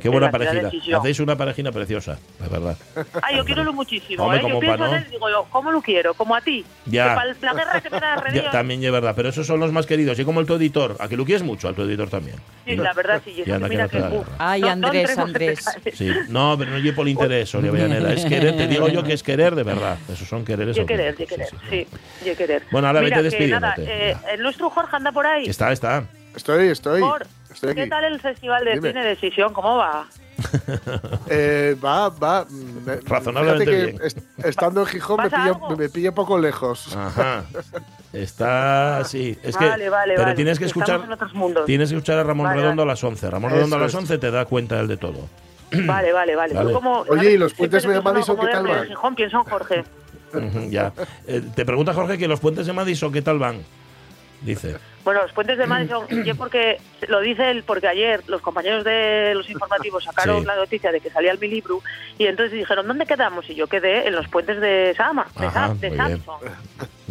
qué buena parejina. Hacéis una parejina preciosa, la verdad. Ay, yo quiero lo muchísimo. ¿eh? Yo pienso en él digo yo, ¿cómo lo quiero? Como a ti. Ya. la guerra que me da [LAUGHS] ya, También es verdad, pero esos son los más queridos. Y como el tu editor, a que lo quieres mucho, al tu editor también. Sí, la verdad, sí. Ya, mira que, Ay, Andrés, Andrés. Sí, no, pero no llevo por interés, Sonia Villanera. Es querer, te digo yo que es querer de verdad. [LAUGHS] Esos son quereres. Y querer, y querer, sí. Y querer. Bueno, ahora vete despidiéndote. Eh, el nuestro Jorge anda por ahí. Está, está. Estoy, estoy. Estoy ¿Qué tal el Festival de Cine de Sisión? ¿Cómo va? [LAUGHS] eh, va, va. Razonablemente bien. estando en Gijón me pillo, me pillo, poco lejos. Ajá. Está, sí. Es que, vale, vale, pero tienes que escuchar, tienes que escuchar a Ramón Redondo a las 11. Ramón Redondo a las 11 te da cuenta del de todo. [CLEARS THROAT] Vale, vale, vale. Oye, ¿y los puentes de Madison qué tal van? Gijón, pienso Jorge. ya. Eh, te pregunta Jorge que los puentes de Madison qué tal van. Dice. Bueno, los puentes de Madison, [CLEARS THROAT] yo porque lo dice él, porque ayer los compañeros de los informativos sacaron la noticia de que salía el Milibru y entonces dijeron, ¿dónde quedamos? Y yo quedé en los puentes de Sama, de, Samsung,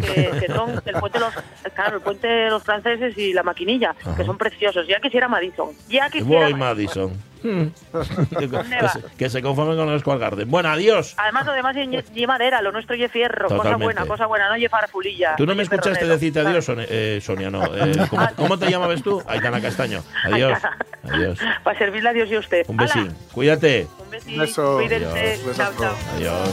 que, son el puente, los, claro, el puente de los franceses y la maquinilla, que son preciosos. Ya quisiera Madison. Ya quisiera Voy Madison. [LAUGHS] que, se conformen con el Square Garden. Bueno, adiós. Además, lo demás es [LAUGHS] madera, lo nuestro es fierro. Cosa buena, cosa buena, no llevar fulilla. Tú no me escuchaste decirte adiós, eh, Sonia, no. Eh, ¿cómo, te llamabas tú? Aitana Castaño. Adiós. Adiós. Para servirle a Dios y a usted. Un besín. Cuídate. Un besín. Cuídense. Chao, chao. Adiós.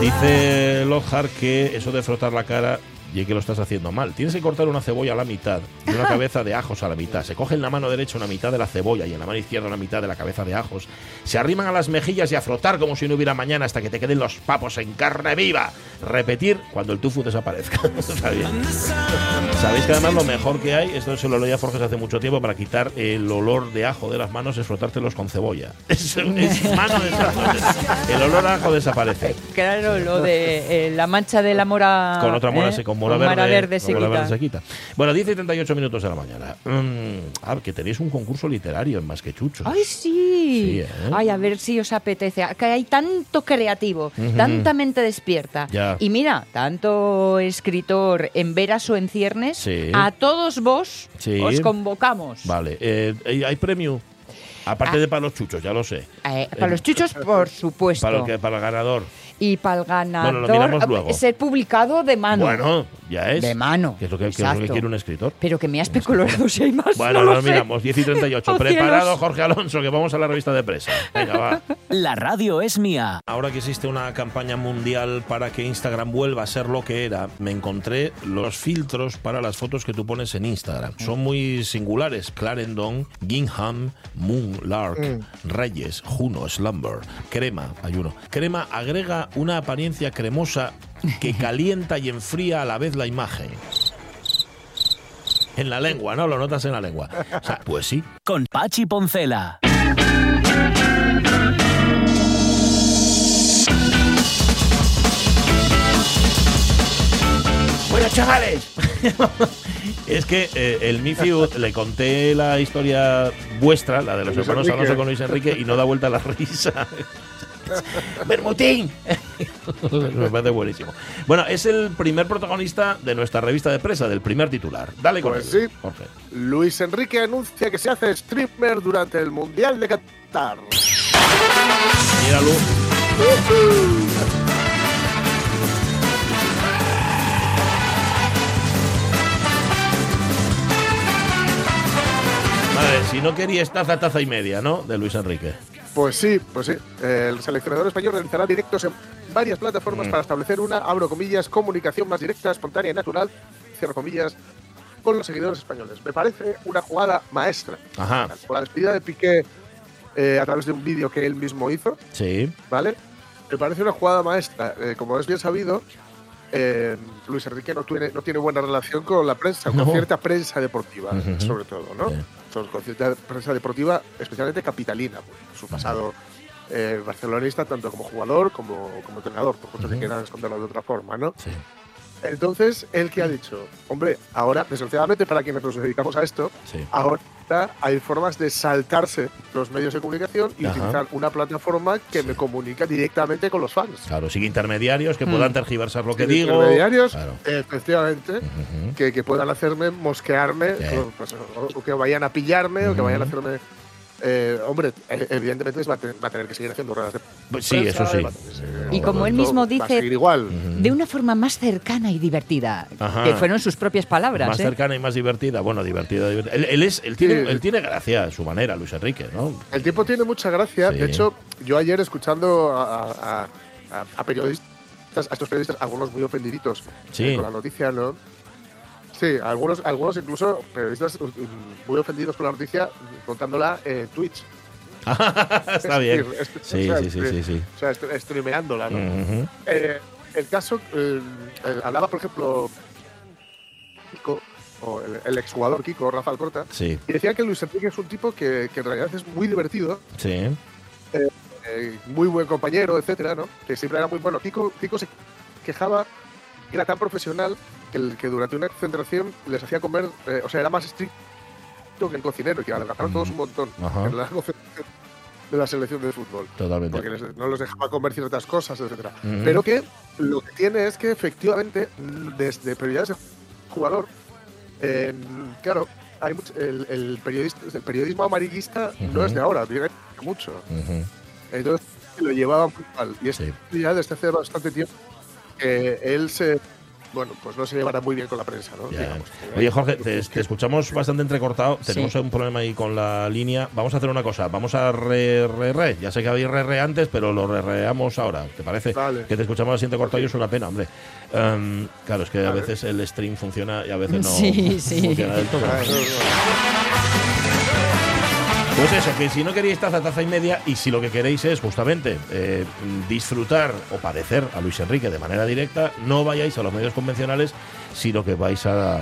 Dice Lohar que eso de frotar la cara y que lo estás haciendo mal. Tienes que cortar una cebolla a la mitad y una [LAUGHS] cabeza de ajos a la mitad. Se coge en la mano derecha una mitad de la cebolla y en la mano izquierda una mitad de la cabeza de ajos. Se arriman a las mejillas y a frotar como si no hubiera mañana hasta que te queden los papos en carne viva. Repetir cuando el tufu desaparezca. [LAUGHS] Sabéis que además lo mejor que hay, esto se lo leía Forges hace mucho tiempo, para quitar el olor de ajo de las manos es frotártelos con cebolla. [LAUGHS] Es, mano El olor a ajo desaparece. Claro, lo de eh, la mancha de la mora. Con otra mora ¿eh? se Mora verde, se, quita. Bueno, 10 y 38 minutos de la mañana. Mm, que tenéis un concurso literario en Más que Chucho. ¡Ay, sí! ¿eh? Ay, a ver si os apetece. Que hay tanto creativo, tanta mente despierta. Y mira, tanto escritor en veras o en ciernes, a todos vos os convocamos. Vale. Eh, ¿Hay premio? Aparte ah. de para los chuchos, ya lo sé. Eh, para los chuchos, por [LAUGHS] supuesto. Para, que, para el ganador y para el ganador ser publicado de mano. Bueno, ya es. De mano. Que es lo que, quiere un escritor. Pero que me ha especulado si hay más. Bueno, no lo miramos, 10 y 38. [LAUGHS] Preparado, Jorge Alonso, que vamos a la revista de presa. Venga, va. [LAUGHS] La radio es mía. Ahora que existe una campaña mundial para que Instagram vuelva a ser lo que era, me encontré los filtros para las fotos que tú pones en Instagram. Son muy singulares. Clarendon, Gingham, Moon, Lark, mm. Reyes, Juno, Slumber, Crema, hay uno. Crema agrega una apariencia cremosa que [LAUGHS] calienta y enfría a la vez la imagen. En la lengua, ¿no? Lo notas en la lengua. pues sí. Con Pachi Poncela. Bueno, chavales. [LAUGHS] es que eh, el Mifiu le conté la historia vuestra, la de los hermanos Alonso con Luis Enrique, y no da vuelta la risa. [LAUGHS] [LAUGHS] ¡Bermutín! Me parece buenísimo. Bueno, es el primer protagonista de nuestra revista de presa, del primer titular. Dale con pues sí. Luis Enrique anuncia que se hace streamer durante el Mundial de Qatar. Míralo. Vale, si no querías taza, taza y media, ¿no? De Luis Enrique. Pues sí, pues sí. El seleccionador español realizará directos en varias plataformas mm. para establecer una, abro comillas, comunicación más directa, espontánea y natural, cierro comillas, con los seguidores españoles. Me parece una jugada maestra. Ajá. Con la despedida de Piqué eh, a través de un vídeo que él mismo hizo. Sí. ¿Vale? Me parece una jugada maestra. Eh, como es bien sabido, eh, Luis Enrique no tiene, no tiene buena relación con la prensa, con cierta prensa deportiva, sobre todo, ¿no? Con cierta prensa deportiva, especialmente capitalina, pues, su pasado eh, barcelonista, tanto como jugador como, como entrenador, por mucho que quieran esconderlo de otra forma, ¿no? Sí. Entonces, él que ha dicho, hombre, ahora, desgraciadamente para quienes nos dedicamos a esto, ahora hay formas de saltarse los medios de comunicación y utilizar una plataforma que me comunica directamente con los fans. Claro, sin intermediarios que puedan mm. tergiversar lo que digo. Intermediarios, efectivamente, que, puedan hacerme mosquearme, pues, o, que vayan a pillarme, o que vayan a hacerme eh, hombre, eh, evidentemente va a, tener, que seguir haciendo ruedas de pues Sí, eso sí. y como él mismo dice, igual. de una forma más cercana y divertida, que fueron sus propias palabras. Más ¿eh? cercana y más divertida. Bueno, divertida. Él, es, él, tiene, él tiene gracia a su manera, Luis Enrique, ¿no? El tipo tiene mucha gracia. De hecho, yo ayer escuchando a, periodistas, a estos periodistas, algunos muy ofendiditos con la noticia, ¿no? Sí, algunos, algunos incluso periodistas muy ofendidos por la noticia contándola en Twitch. [LAUGHS] Está bien. sí, sí, sí, sí, O sea, streameándola, ¿no? Eh, el caso, eh, hablaba, por ejemplo, Kiko, o el, exjugador Kiko, Rafael Corta, sí. y decía que Luis Enrique es un tipo que, que en realidad es muy divertido. Sí. Eh, muy buen compañero, etcétera, ¿no? Que siempre era muy bueno. Kiko, Kiko se quejaba que era tan profesional el, que durante una concentración les hacía comer, o sea, era más estricto que el cocinero, que adelgazaron todos un montón en la [LAUGHS] de la selección de fútbol. Totalmente. Porque no los dejaba comer ciertas cosas, etcétera. Pero que lo que tiene es que efectivamente, desde prioridades de jugador, claro, hay el, el, el, periodismo amarillista no es de ahora, viene mucho. Entonces lo llevaba muy mal. Y es ya desde hace bastante tiempo que él se bueno, pues no se llevará muy bien con la prensa, ¿no? Oye, Jorge, te, escuchamos bastante entrecortado. Tenemos un problema ahí con la línea. Vamos a hacer una cosa. Vamos a re, re, re. Ya sé que había re, re antes, pero lo re, reamos ahora. ¿Te parece? Que te escuchamos así entrecortado y es una pena, hombre. Em, claro, es que a veces el stream funciona y a veces no funciona del todo. Pues eso, que si no queréis taza, taza y media, y si lo que queréis es justamente eh, disfrutar o padecer a Luis Enrique de manera directa, no vayáis a los medios convencionales, sino que vais a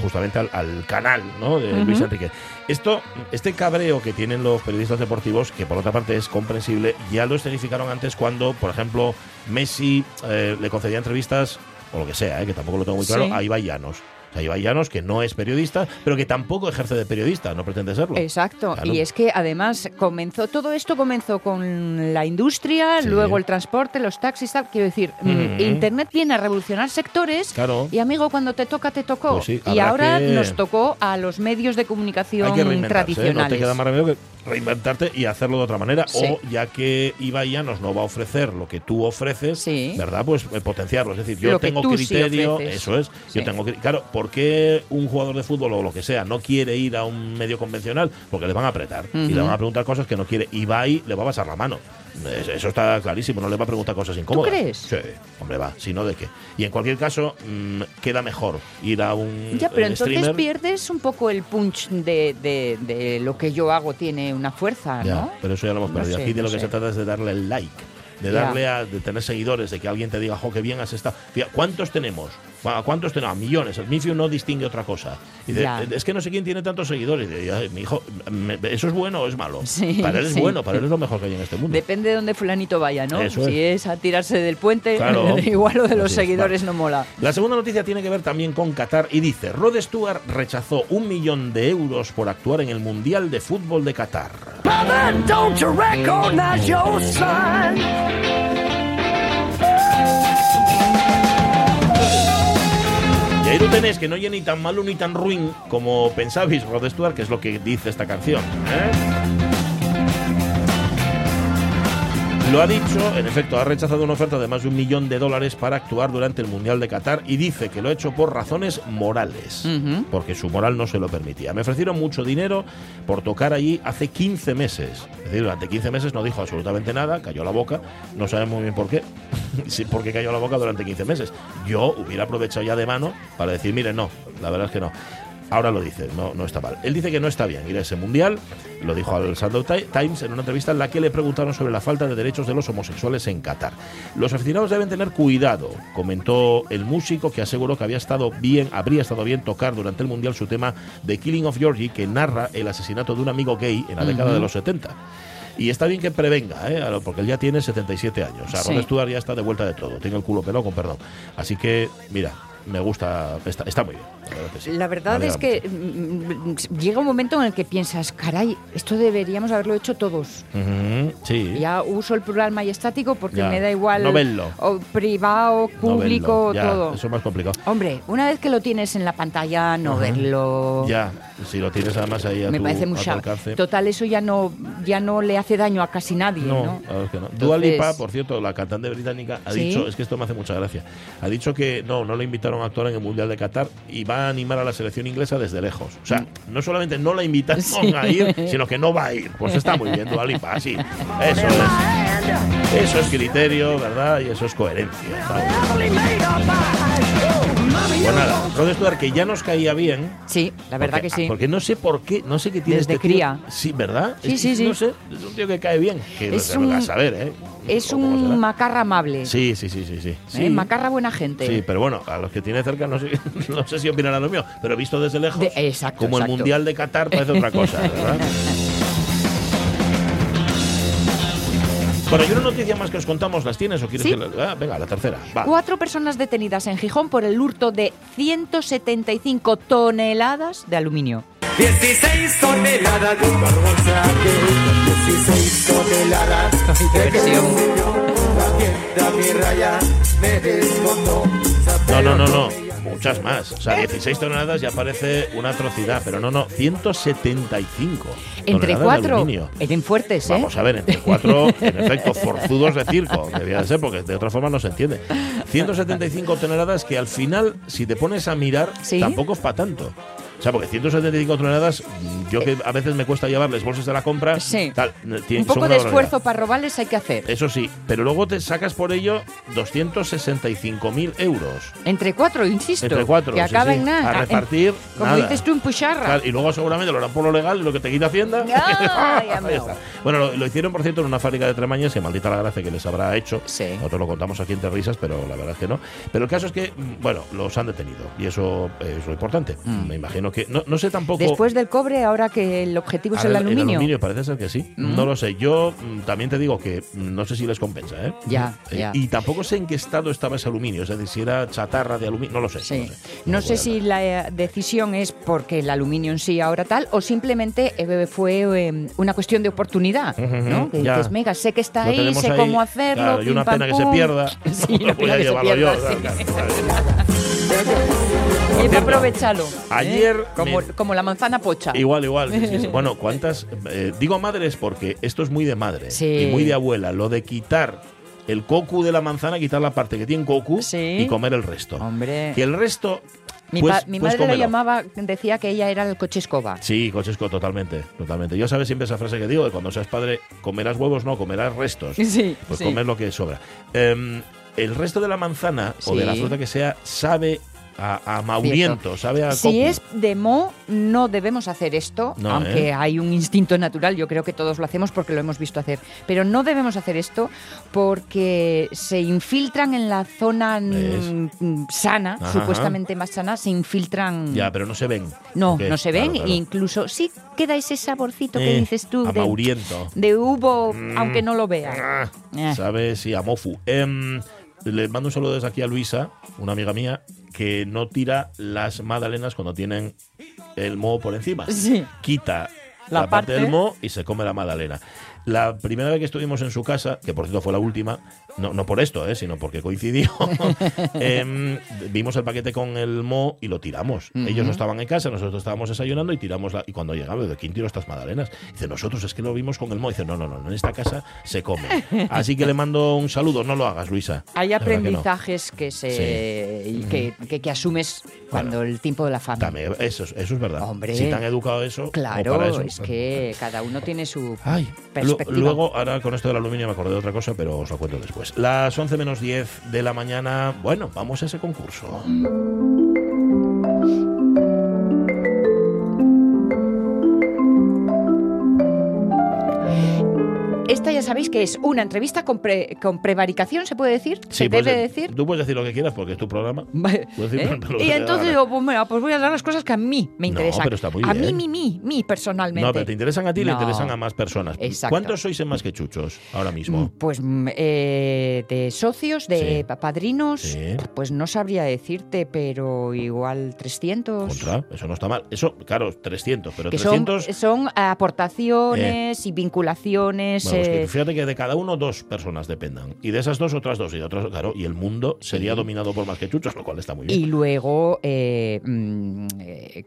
justamente al, canal ¿no? de Luis Enrique. Esto, este cabreo que tienen los periodistas deportivos, que por otra parte es comprensible, ya lo escenificaron antes cuando, por ejemplo, Messi eh, le concedía entrevistas, o lo que sea, eh, que tampoco lo tengo muy claro, a Ibai Llanos. Ibai Llanos, que no es periodista, pero que tampoco ejerce de periodista, no pretende serlo. Exacto, y es que además comenzó, todo esto comenzó con la industria, luego el transporte, los taxis, tal. Quiero decir, mm, Internet viene a revolucionar sectores claro. y amigo, cuando te toca, te tocó. Pues y ahora nos tocó a los medios de comunicación tradicionales. No te queda más remedio que reinventarte y hacerlo de otra manera. O ya que Ibai Llanos no va a ofrecer lo que tú ofreces, ¿verdad? Pues eh, potenciarlo. Es decir, yo tengo criterio, eso es. Yo tengo Claro, ¿por qué un jugador de fútbol o lo que sea no quiere ir a un medio convencional? Porque le van a apretar y le van a preguntar cosas que no quiere. Ibai le va a pasar la mano. Eso está clarísimo, no le va a preguntar cosas incómodas. ¿Tú crees? Sí, hombre, va, si no, ¿de qué? Y en cualquier caso, mm, queda mejor ir a un. Ya, pero entonces pierdes un poco el punch de, de, lo que yo hago, tiene una fuerza, ¿no? pero eso ya lo hemos perdido. Aquí de lo que se trata es de darle el like de darle a de tener seguidores, de que alguien te diga, jo, qué bien has estado. ¿Cuántos tenemos? ¿Cuántos tenemos? A millones. El Mifio no distingue otra cosa. es que no sé quién tiene tantos seguidores. mi hijo, ¿eso es bueno o es malo? Para él es bueno, para él es lo mejor que hay en este mundo. Depende de dónde fulanito vaya, ¿no? si es. a tirarse del puente, [LAUGHS] igual lo de los seguidores no mola. La segunda noticia tiene que ver también con Qatar y dice, Rod Stewart rechazó un millón de euros por actuar en el Mundial de Fútbol de Qatar. Y ahí lo tenéis, que no oye ni tan malo ni tan ruin como pensabais, Rod Stewart, que es lo que dice esta canción. ¿eh? Lo ha dicho, en efecto, ha rechazado una oferta de más de un millón de dólares para actuar durante el Mundial de Qatar y dice que lo ha hecho por razones morales, porque su moral no se lo permitía. Me ofrecieron mucho dinero por tocar allí hace 15 meses. Es decir, durante 15 meses no dijo absolutamente nada, cayó la boca, no sabemos muy bien por qué, [LAUGHS] sí, por qué cayó la boca durante 15 meses. Yo hubiera aprovechado ya de mano para decir, mire, no, la verdad es que no. Ahora lo dice, no, no está mal. Él dice que no está bien ir a ese mundial, lo dijo al Sunday Times en una entrevista en la que le preguntaron sobre la falta de derechos de los homosexuales en Qatar. Los aficionados deben tener cuidado, comentó el músico que aseguró que había estado bien, habría estado bien tocar durante el mundial su tema The Killing of Georgie, que narra el asesinato de un amigo gay en la década de los 70. Y está bien que prevenga, ¿eh? porque él ya tiene 77 años. O sea, Ron Stewart ya está de vuelta de todo. Tiene el culo pelado, con perdón. Así que, mira, me gusta, está, muy bien. La verdad, es que mm, llega un momento en el que piensas, caray, esto deberíamos haberlo hecho todos. sí. Ya uso el plural majestático porque me da igual. No verlo. O privado, público, todo. Eso es más complicado. Hombre, una vez que lo tienes en la pantalla, no verlo. Ya, si lo tienes además ahí a Me parece muy Total, eso ya no, ya no le hace daño a casi nadie. No, ¿no? Claro es que no. Dua Lipa, por cierto, la cantante británica, ha dicho, es que esto me hace mucha gracia, ha dicho que no, no le invitaron a actuar en el Mundial de Qatar y va a animar a la selección inglesa desde lejos. O sea, no solamente no la invitan a ir, sino que no va a ir. Pues está muy bien, Dualipa, sí. Eso es. Eso es criterio, ¿verdad? Y eso es coherencia. Pues nada, Rod Stewart, que ya nos caía bien. Sí, la verdad que sí. Porque no sé por qué, no sé qué tiene Desde este cría. Tío. Sí, ¿verdad? Sí, es, sí, sí. No sé, es un tío que cae bien. Que Es lo- un- a saber, ¿eh? Es un macarra amable. Sí, sí, sí, sí. sí. ¿eh? Sí. Macarra buena gente. Sí, pero bueno, a los que tiene cerca no sé, [LAUGHS] no sé si opinarán lo mío, pero visto desde lejos, De- exacto, como el. Mundial de Qatar parece otra cosa, [LAUGHS] ¿verdad? Bueno, y una noticia más que os contamos, ¿las tienes o quieres Sí. que la- ah, venga, la tercera. Va. Cuatro personas detenidas en Gijón por el hurto de 175 toneladas de aluminio. 16 toneladas de barbosa 16 toneladas de versión. La tienda mi raya me descontó No, no, no, no. Muchas más. O sea, 16 toneladas ya parece una atrocidad, pero no, no. 175. Entre cuatro. Eran fuertes, ¿eh? Vamos a ver, entre cuatro, [LAUGHS] en efecto, forzudos de circo, debía de ser, porque de otra forma no se entiende. 175 toneladas que al final, si te pones a mirar, Sí. tampoco es para tanto. O sea, porque 175 toneladas, mm, yo que a veces me cuesta llevarles bolsas de la compra, Sí. tal, Un poco de esfuerzo para robarles hay que hacer. Eso sí, pero luego te sacas por ello 265.000 euros. Entre cuatro, insisto. Entre cuatro. Que sí, acaba sí. en nada. A En- repartir. Como nada. dices tú, en pucharra. Claro, y luego seguramente lo harán por lo legal y lo que te quita Hacienda. [LAUGHS] Bueno, lo, lo hicieron, por cierto, en una fábrica de Tremañas, que maldita la gracia que les habrá hecho. Sí. Nosotros lo contamos aquí entre risas, pero la verdad es que no. Pero el caso es que, mm, bueno, los han detenido. Y eso es lo importante. Me imagino que. No, no sé tampoco. Después del cobre, ahora que el objetivo es Ahora el aluminio. parece ser que sí. Mm. No lo sé. Yo mm, también te digo que mm, no sé si les compensa, ¿eh? Ya, Eh, ya. Y tampoco sé en qué estado estaba ese aluminio. Es decir, si era chatarra de aluminio. No lo sé. Sí. No, No sé si la eh, decisión es porque el aluminio en sí ahora tal o simplemente eh, fue una cuestión de oportunidad, Ujú, ¿no? Que dices, mega, sé que está ahí, sé ahí, cómo hacerlo. claro, y una pam, pena que se pierda. [LAUGHS] Sí, una [LAUGHS] Voy a llevarlo yo, pierda, sí. claro, que cierto, aprovecharlo. ¿eh? ayer Como, me- como la manzana pocha. Igual, igual. sí, sí, sí. [LAUGHS] Bueno, ¿cuántas? eh, digo madres porque esto es muy de madre Sí. y muy de abuela. Lo de quitar el cocu de la manzana, quitar la parte que tiene cocu y comer el resto. Hombre. Y el resto. Mi, pues, mi pues madre lo cómelo. llamaba, decía que ella era el coche escoba. Sí, cochesco, totalmente, totalmente. Yo sabes siempre esa frase que digo, de cuando seas padre, comerás huevos, no, comerás restos. [LAUGHS] Sí, Pues sí. comer lo que sobra. Em, el resto de la manzana o de la fruta que sea sabe a, a mauriento, sabe a Si es de mo, no debemos hacer esto, No, aunque ¿eh? hay un instinto natural, yo creo que todos lo hacemos porque lo hemos visto hacer, pero no debemos hacer esto porque se infiltran en la zona mm, sana, Ajá. supuestamente más sana, se infiltran... Ya, pero no se ven. no, no se claro, ven, incluso sí queda ese saborcito que Eh, dices tú a de, de uvo, Mm. aunque no lo veas. Ah, Eh. ¿Sabes? Sí, a Mofu. Em, le mando un saludo desde aquí a Luisa, una amiga mía, que no tira las magdalenas cuando tienen el moho por encima. Sí. Quita la, La parte del parte. moho y se come la magdalena. La primera vez que estuvimos en su casa, que por cierto fue la última, no, no por esto, eh, sino porque coincidió, [LAUGHS] em, vimos el paquete con el moho y lo tiramos. Ellos no estaban en casa, nosotros estábamos desayunando y tiramos la, y cuando llegamos, ¿de quién tiró estas magdalenas? Dice, nosotros es que lo vimos con el moho. Dice, no, no, no, en esta casa se come. [LAUGHS] Así que le mando un saludo, no lo hagas, Luisa. Hay que no. aprendizajes que, se, que, que- que asumes cuando el tiempo de la fama. También, eso, es- eso es verdad. Hombre. si te han educado eso, Claro, eso. es que cada uno tiene su Ay, perspectiva. luego, ahora con esto del aluminio me acordé de otra cosa, pero os lo cuento después. Las 11 menos 10 de la mañana, bueno, vamos a ese concurso. Esta ya sabéis que es una entrevista con, pre- con prevaricación, ¿se puede decir? ¿Se Sí, debe decir? Tú puedes decir lo que quieras porque es tu programa. [LAUGHS] Vale, ¿eh? Y entonces digo, pues, mira, pues voy a dar las cosas que a mí me No, interesan. pero está muy A mí, bien. mí, mí, mí personalmente. No, pero te interesan a ti y le interesan a más personas. Exacto. ¿Cuántos sois en más que chuchos ahora mismo? Pues mm, eh, de socios, de Sí. padrinos, Sí. pues no sabría decirte, pero igual 300. Contra, eso no está mal. Eso, claro, 300, pero que son, 300. son aportaciones y vinculaciones. Bueno, que eh, fíjate que de cada uno dos personas dependan. Y de esas dos, otras dos. Y de otras, claro, y el mundo sería dominado por más que chuchos, lo cual está muy bien. y luego, eh, mm, eh,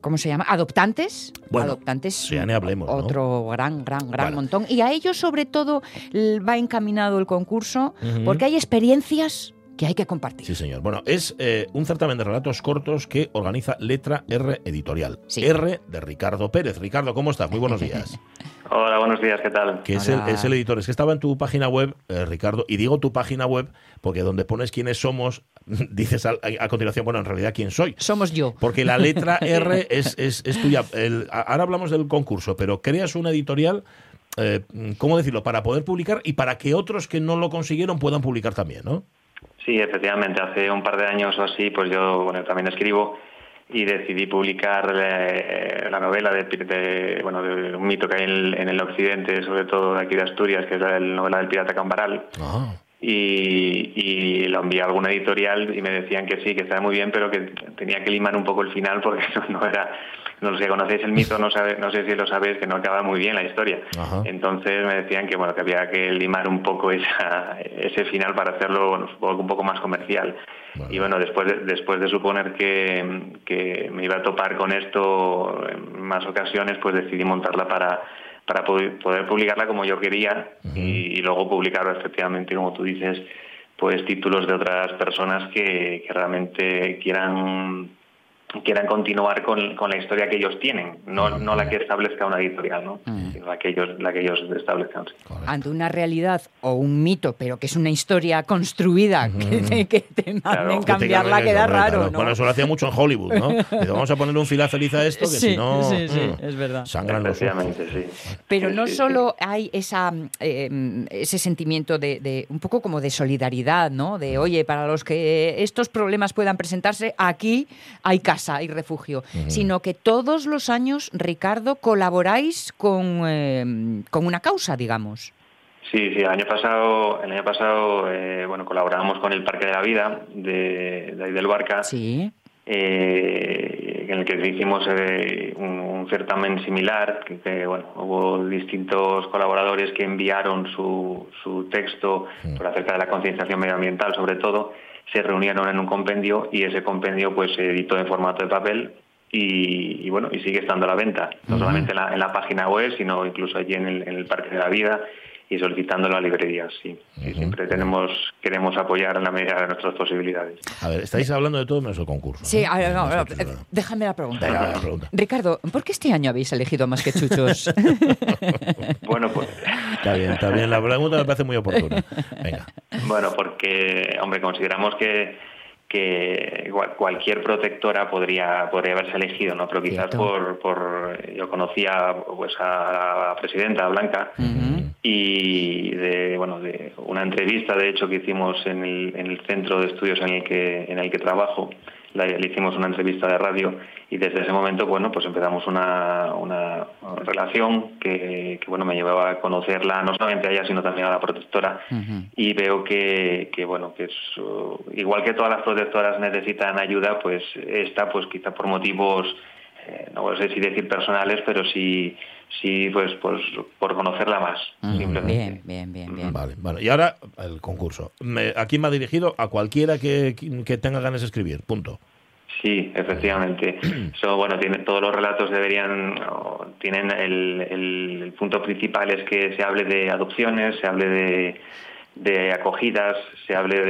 ¿cómo se llama? Adoptantes. Bueno, Adoptantes. sí, ya ni hablemos, ¿no? Otro gran, gran, gran montón. Y a ellos, sobre todo, va encaminado el concurso porque hay experiencias que hay que compartir. Sí, señor. Bueno, es eh, un certamen de relatos cortos que organiza Letra R Editorial. Sí. R de Ricardo Pérez. Ricardo, ¿cómo estás? Muy buenos días. [LAUGHS] Hola, buenos días, ¿qué tal? Que es el, es el, editor. Es que estaba en tu página web, eh, Ricardo, y digo tu página web porque donde pones quiénes somos, [LAUGHS] dices a, continuación, bueno, en realidad quién soy. Somos yo. Porque la letra [LAUGHS] R es, es, es tuya. ahora hablamos del concurso, pero creas una editorial eh, ¿cómo decirlo?, para poder publicar y para que otros que no lo consiguieron puedan publicar también, ¿no? Sí, efectivamente. Hace un par de años o así, pues yo bueno, también escribo y decidí publicar eh, la novela de, bueno, de un mito que hay en el, occidente, sobre todo de aquí de Asturias, que es la novela del pirata Cambaral. Y, y, lo envié a alguna editorial y me decían que sí, que estaba muy bien, pero que tenía que limar un poco el final porque [LAUGHS] no era no sé, conocéis el mito, no, sabe, no sé si lo sabéis, que no acaba muy bien la historia. Entonces me decían que bueno que había que limar un poco esa, ese final para hacerlo un poco más comercial. Y bueno, después de, después de suponer que, que me iba a topar con esto en más ocasiones, pues decidí montarla para para poder, publicarla como yo quería y, luego publicarlo efectivamente, como tú dices, pues títulos de otras personas que, que realmente quieran quieran continuar con, con, la historia que ellos tienen, no, no la que establezca una editorial, ¿no? Mm. sino la que ellos, la que ellos establezcan. Ante una realidad o un mito, pero que es una historia construida, que, te, que te manden cambiarla queda raro. ¿no? Bueno, eso lo hacía mucho en Hollywood, ¿no? vamos a poner un final feliz a esto, que si no. Sí, sí, mm, es verdad. Sangran los sí. Pero no solo hay esa, eh, ese sentimiento de, de, un poco como de solidaridad, ¿no? De, oye, para los que estos problemas puedan presentarse, aquí hay casa y refugio, sino que todos los años, Ricardo, colaboráis con, eh, con una causa, digamos. Sí, sí, el año pasado, el año pasado eh, bueno, colaboramos con el Parque de la Vida de, de ahí del Barca. Sí. Eh, en el que hicimos un, certamen similar, que, bueno, hubo distintos colaboradores que enviaron su, su texto por acerca de la concienciación medioambiental, sobre todo, se reunieron en un compendio y ese compendio pues se editó en formato de papel y, bueno y sigue estando a la venta no solamente en la, página web sino incluso allí en el, en el Parque de la Vida y solicitándolo a librerías, sí. Siempre tenemos, queremos apoyar en la medida de nuestras posibilidades. A ver, estáis hablando de todo menos el concurso. Sí, a ver, no, déjame la pregunta. Ricardo, ¿por qué este año habéis elegido más que chuchos? [LAUGHS] bueno, pues... Está bien, está bien. La pregunta me parece muy oportuna. Venga. Bueno, porque, hombre, consideramos que que cualquier protectora podría podría haberse elegido no pero quizás por, por yo conocía pues a la presidenta Blanca y de bueno de una entrevista de hecho que hicimos en el, en el centro de estudios en el que en el que trabajo le hicimos una entrevista de radio y desde ese momento bueno pues empezamos una, una relación que, bueno me llevaba a conocerla no solamente a ella sino también a la protectora. Y veo que, que bueno que es, uh, igual que todas las protectoras necesitan ayuda pues esta pues quizá por motivos eh, no sé si decir personales pero sí sí pues, pues por conocerla más Bien, bien, bien, bien. Vale, bueno, y ahora el concurso. Me, ¿A quién me ha dirigido? A cualquiera que, que tenga ganas de escribir, punto. Sí, efectivamente. [CLEARS THROAT] So, bueno, tiene, todos los relatos deberían, tienen el, el, punto principal es que se hable de adopciones, se hable de, de acogidas, se hable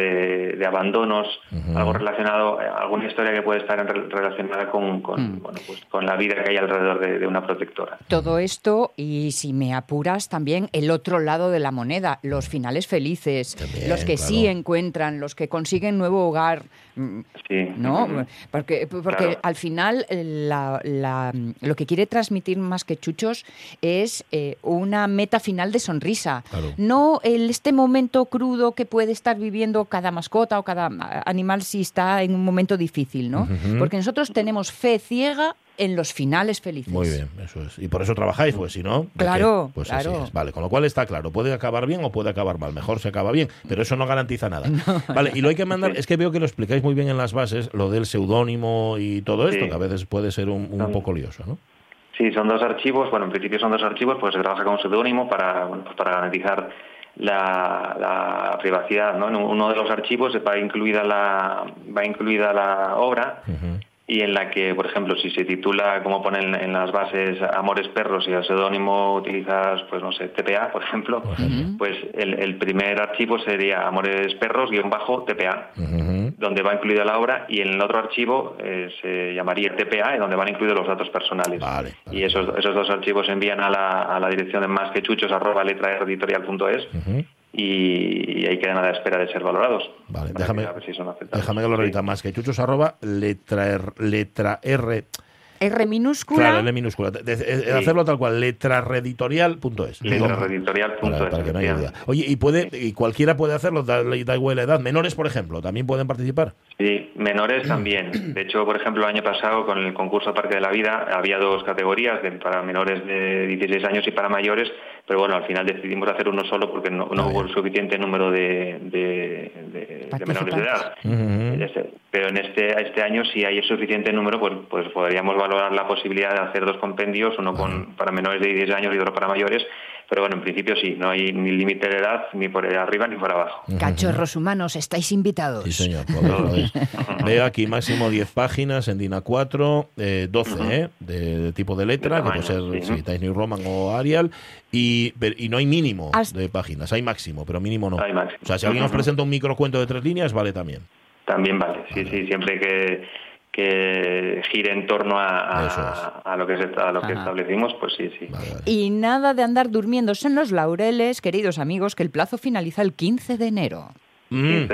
de, abandonos, algo relacionado, alguna historia que puede estar relacionada con, con, mm. bueno, pues, con la vida que hay alrededor de, una protectora. Todo esto, y si me apuras, también el otro lado de la moneda, los finales felices, los que sí encuentran, los que consiguen nuevo hogar, mm, sí. ¿no? Porque, porque al final la, la, lo que quiere transmitir más que Chuchos es eh, una meta final de sonrisa, no el, este momento crudo que puede estar viviendo cada mascota o cada animal si está en un momento difícil, ¿no? Porque nosotros tenemos fe ciega en los finales felices. Muy bien, eso es. Y por eso trabajáis, pues si no. Claro, pues claro. es. Vale, con lo cual está claro, puede acabar bien o puede acabar mal. Mejor se acaba bien, pero eso no garantiza nada. [LAUGHS] vale, y lo hay que [LAUGHS] mandar, es que veo que lo explicáis muy bien en las bases, lo del seudónimo y todo esto, que a veces puede ser un, poco lioso, ¿no? Sí, son dos archivos, bueno, en principio son dos archivos, pues se trabaja con seudónimo para, bueno, pues para garantizar la, privacidad. ¿no? En uno de los archivos va incluida la, va incluida la obra y en la que, por ejemplo, si se titula, como ponen en las bases, Amores Perros y el seudónimo utilizas, pues no sé, TPA, por ejemplo, pues el, primer archivo sería Amores Perros guion bajo TPA, donde va incluida la obra, y en el otro archivo eh, se llamaría TPA, donde van incluidos los datos personales. Y esos, esos dos archivos se envían a la, a la dirección de más que chuchos arroba letraeditorial.es y ahí quedan a la espera de ser valorados. Vale, déjame, que, déjame que lo repita más que chuchos arroba letra, letra R R minúscula. Claro, L minúscula. Hacerlo tal cual, letrareditorial.es. Letrareditorial.es. para que no haya duda. Oye, ¿y puede y cualquiera puede hacerlo? Da, da, igual la edad. Menores, por ejemplo, ¿también pueden participar? Sí, menores también. De hecho, por ejemplo, el año pasado con el concurso Parque de la Vida había dos categorías, para menores de 16 años y para mayores, pero bueno, al final decidimos hacer uno solo porque no, hubo el suficiente número de, de, menores de edad. Pero en este, este año, si hay suficiente número, pues, pues podríamos valorar la posibilidad de hacer dos compendios, uno con, para menores de 10 años y otro para mayores, pero bueno, en principio sí, no hay ni límite de edad, ni por arriba ni por abajo. Cachorros humanos, estáis invitados. Sí, señor. [LAUGHS] Veo aquí máximo 10 páginas en DINA 4, 12, ¿eh? De, tipo de letra, que puede ser Times New Roman o Arial, y, y no hay mínimo de páginas, hay máximo, pero mínimo no. O sea, si alguien nos presenta un microcuento de tres líneas, vale también. También vale, sí, sí, siempre que que gire en torno a, a, lo que, a lo que establecimos, pues sí, sí. Y nada de andar durmiéndose en los laureles, queridos amigos, que el plazo finaliza el 15 de enero. Mm.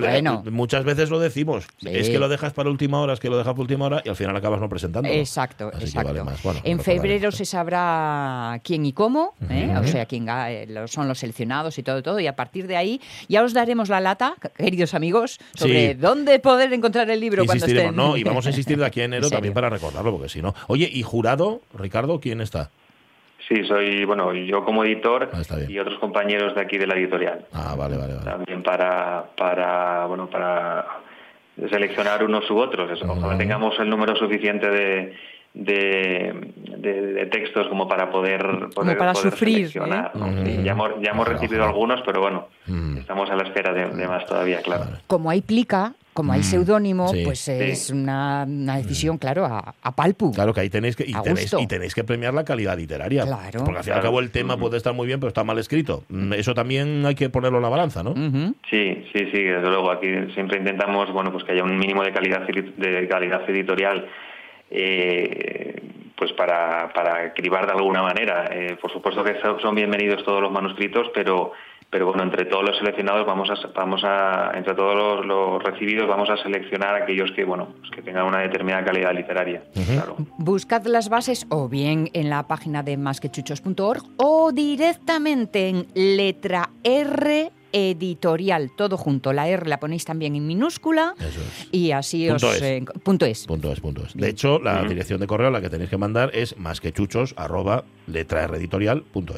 Bueno, Muchas veces lo decimos. Es que lo dejas para última hora, es que lo dejas para última hora y al final acabas no presentando. Exacto, exacto. en febrero se sabrá quién y cómo, ¿eh? o sea, quién eh, son los seleccionados y todo, todo. Y a partir de ahí ya os daremos la lata, queridos amigos, sobre dónde poder encontrar el libro cuando estén. No, y vamos a insistir de aquí a [LAUGHS] enero también para recordarlo, porque si no. Oye, ¿y jurado, Ricardo, quién está? Sí, soy, bueno, yo como editor ah, y otros compañeros de aquí de la editorial. Ah, vale, vale. También para, para, bueno, para seleccionar unos u otros. Eso, Ojalá tengamos el número suficiente de, de, textos como para poder, poder, para sufrir. ¿eh? ya hemos, ya hemos recibido algunos, pero bueno, estamos a la espera de, más todavía, claro. Como hay plica, como hay mm, seudónimo, pues es una, decisión, claro, a, palpu. Claro que ahí tenéis que, y tenéis, que premiar la calidad literaria. Claro. Porque al fin y al cabo el tema puede estar muy bien, pero está mal escrito. Mm, eso también hay que ponerlo en la balanza, ¿no? Sí, sí, sí, desde luego. Aquí siempre intentamos, bueno, pues que haya un mínimo de calidad, de calidad editorial. Eh, pues para, para cribar de alguna manera. Eh, por supuesto que son bienvenidos todos los manuscritos, pero pero bueno, entre todos los seleccionados vamos a, vamos a entre todos los, recibidos vamos a seleccionar aquellos que, bueno, pues que tengan una determinada calidad literaria. Buscad las bases o bien en la página de masquechuchos.org o directamente en letra R editorial, todo junto. La R la ponéis también en minúscula y así os... Es. Eh, punto es. Punto es, punto es. De hecho, la dirección de correo a la que tenéis que mandar es más que chuchos arroba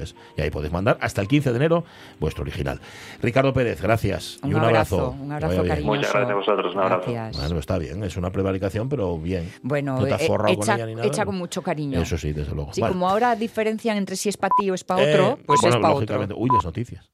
es. Y ahí podéis mandar hasta el 15 de enero vuestro original. Ricardo Pérez, gracias. Un y un abrazo. Un abrazo cariñoso. Muchas gracias a vosotros. Un abrazo. Bueno, está bien. Es una prevaricación, pero bien. Bueno, eh, hecha, con mucho cariño. Eso sí, desde luego. Sí, como ahora diferencian entre si es para ti o es para otro, eh, pues es para otro. Uy, las noticias.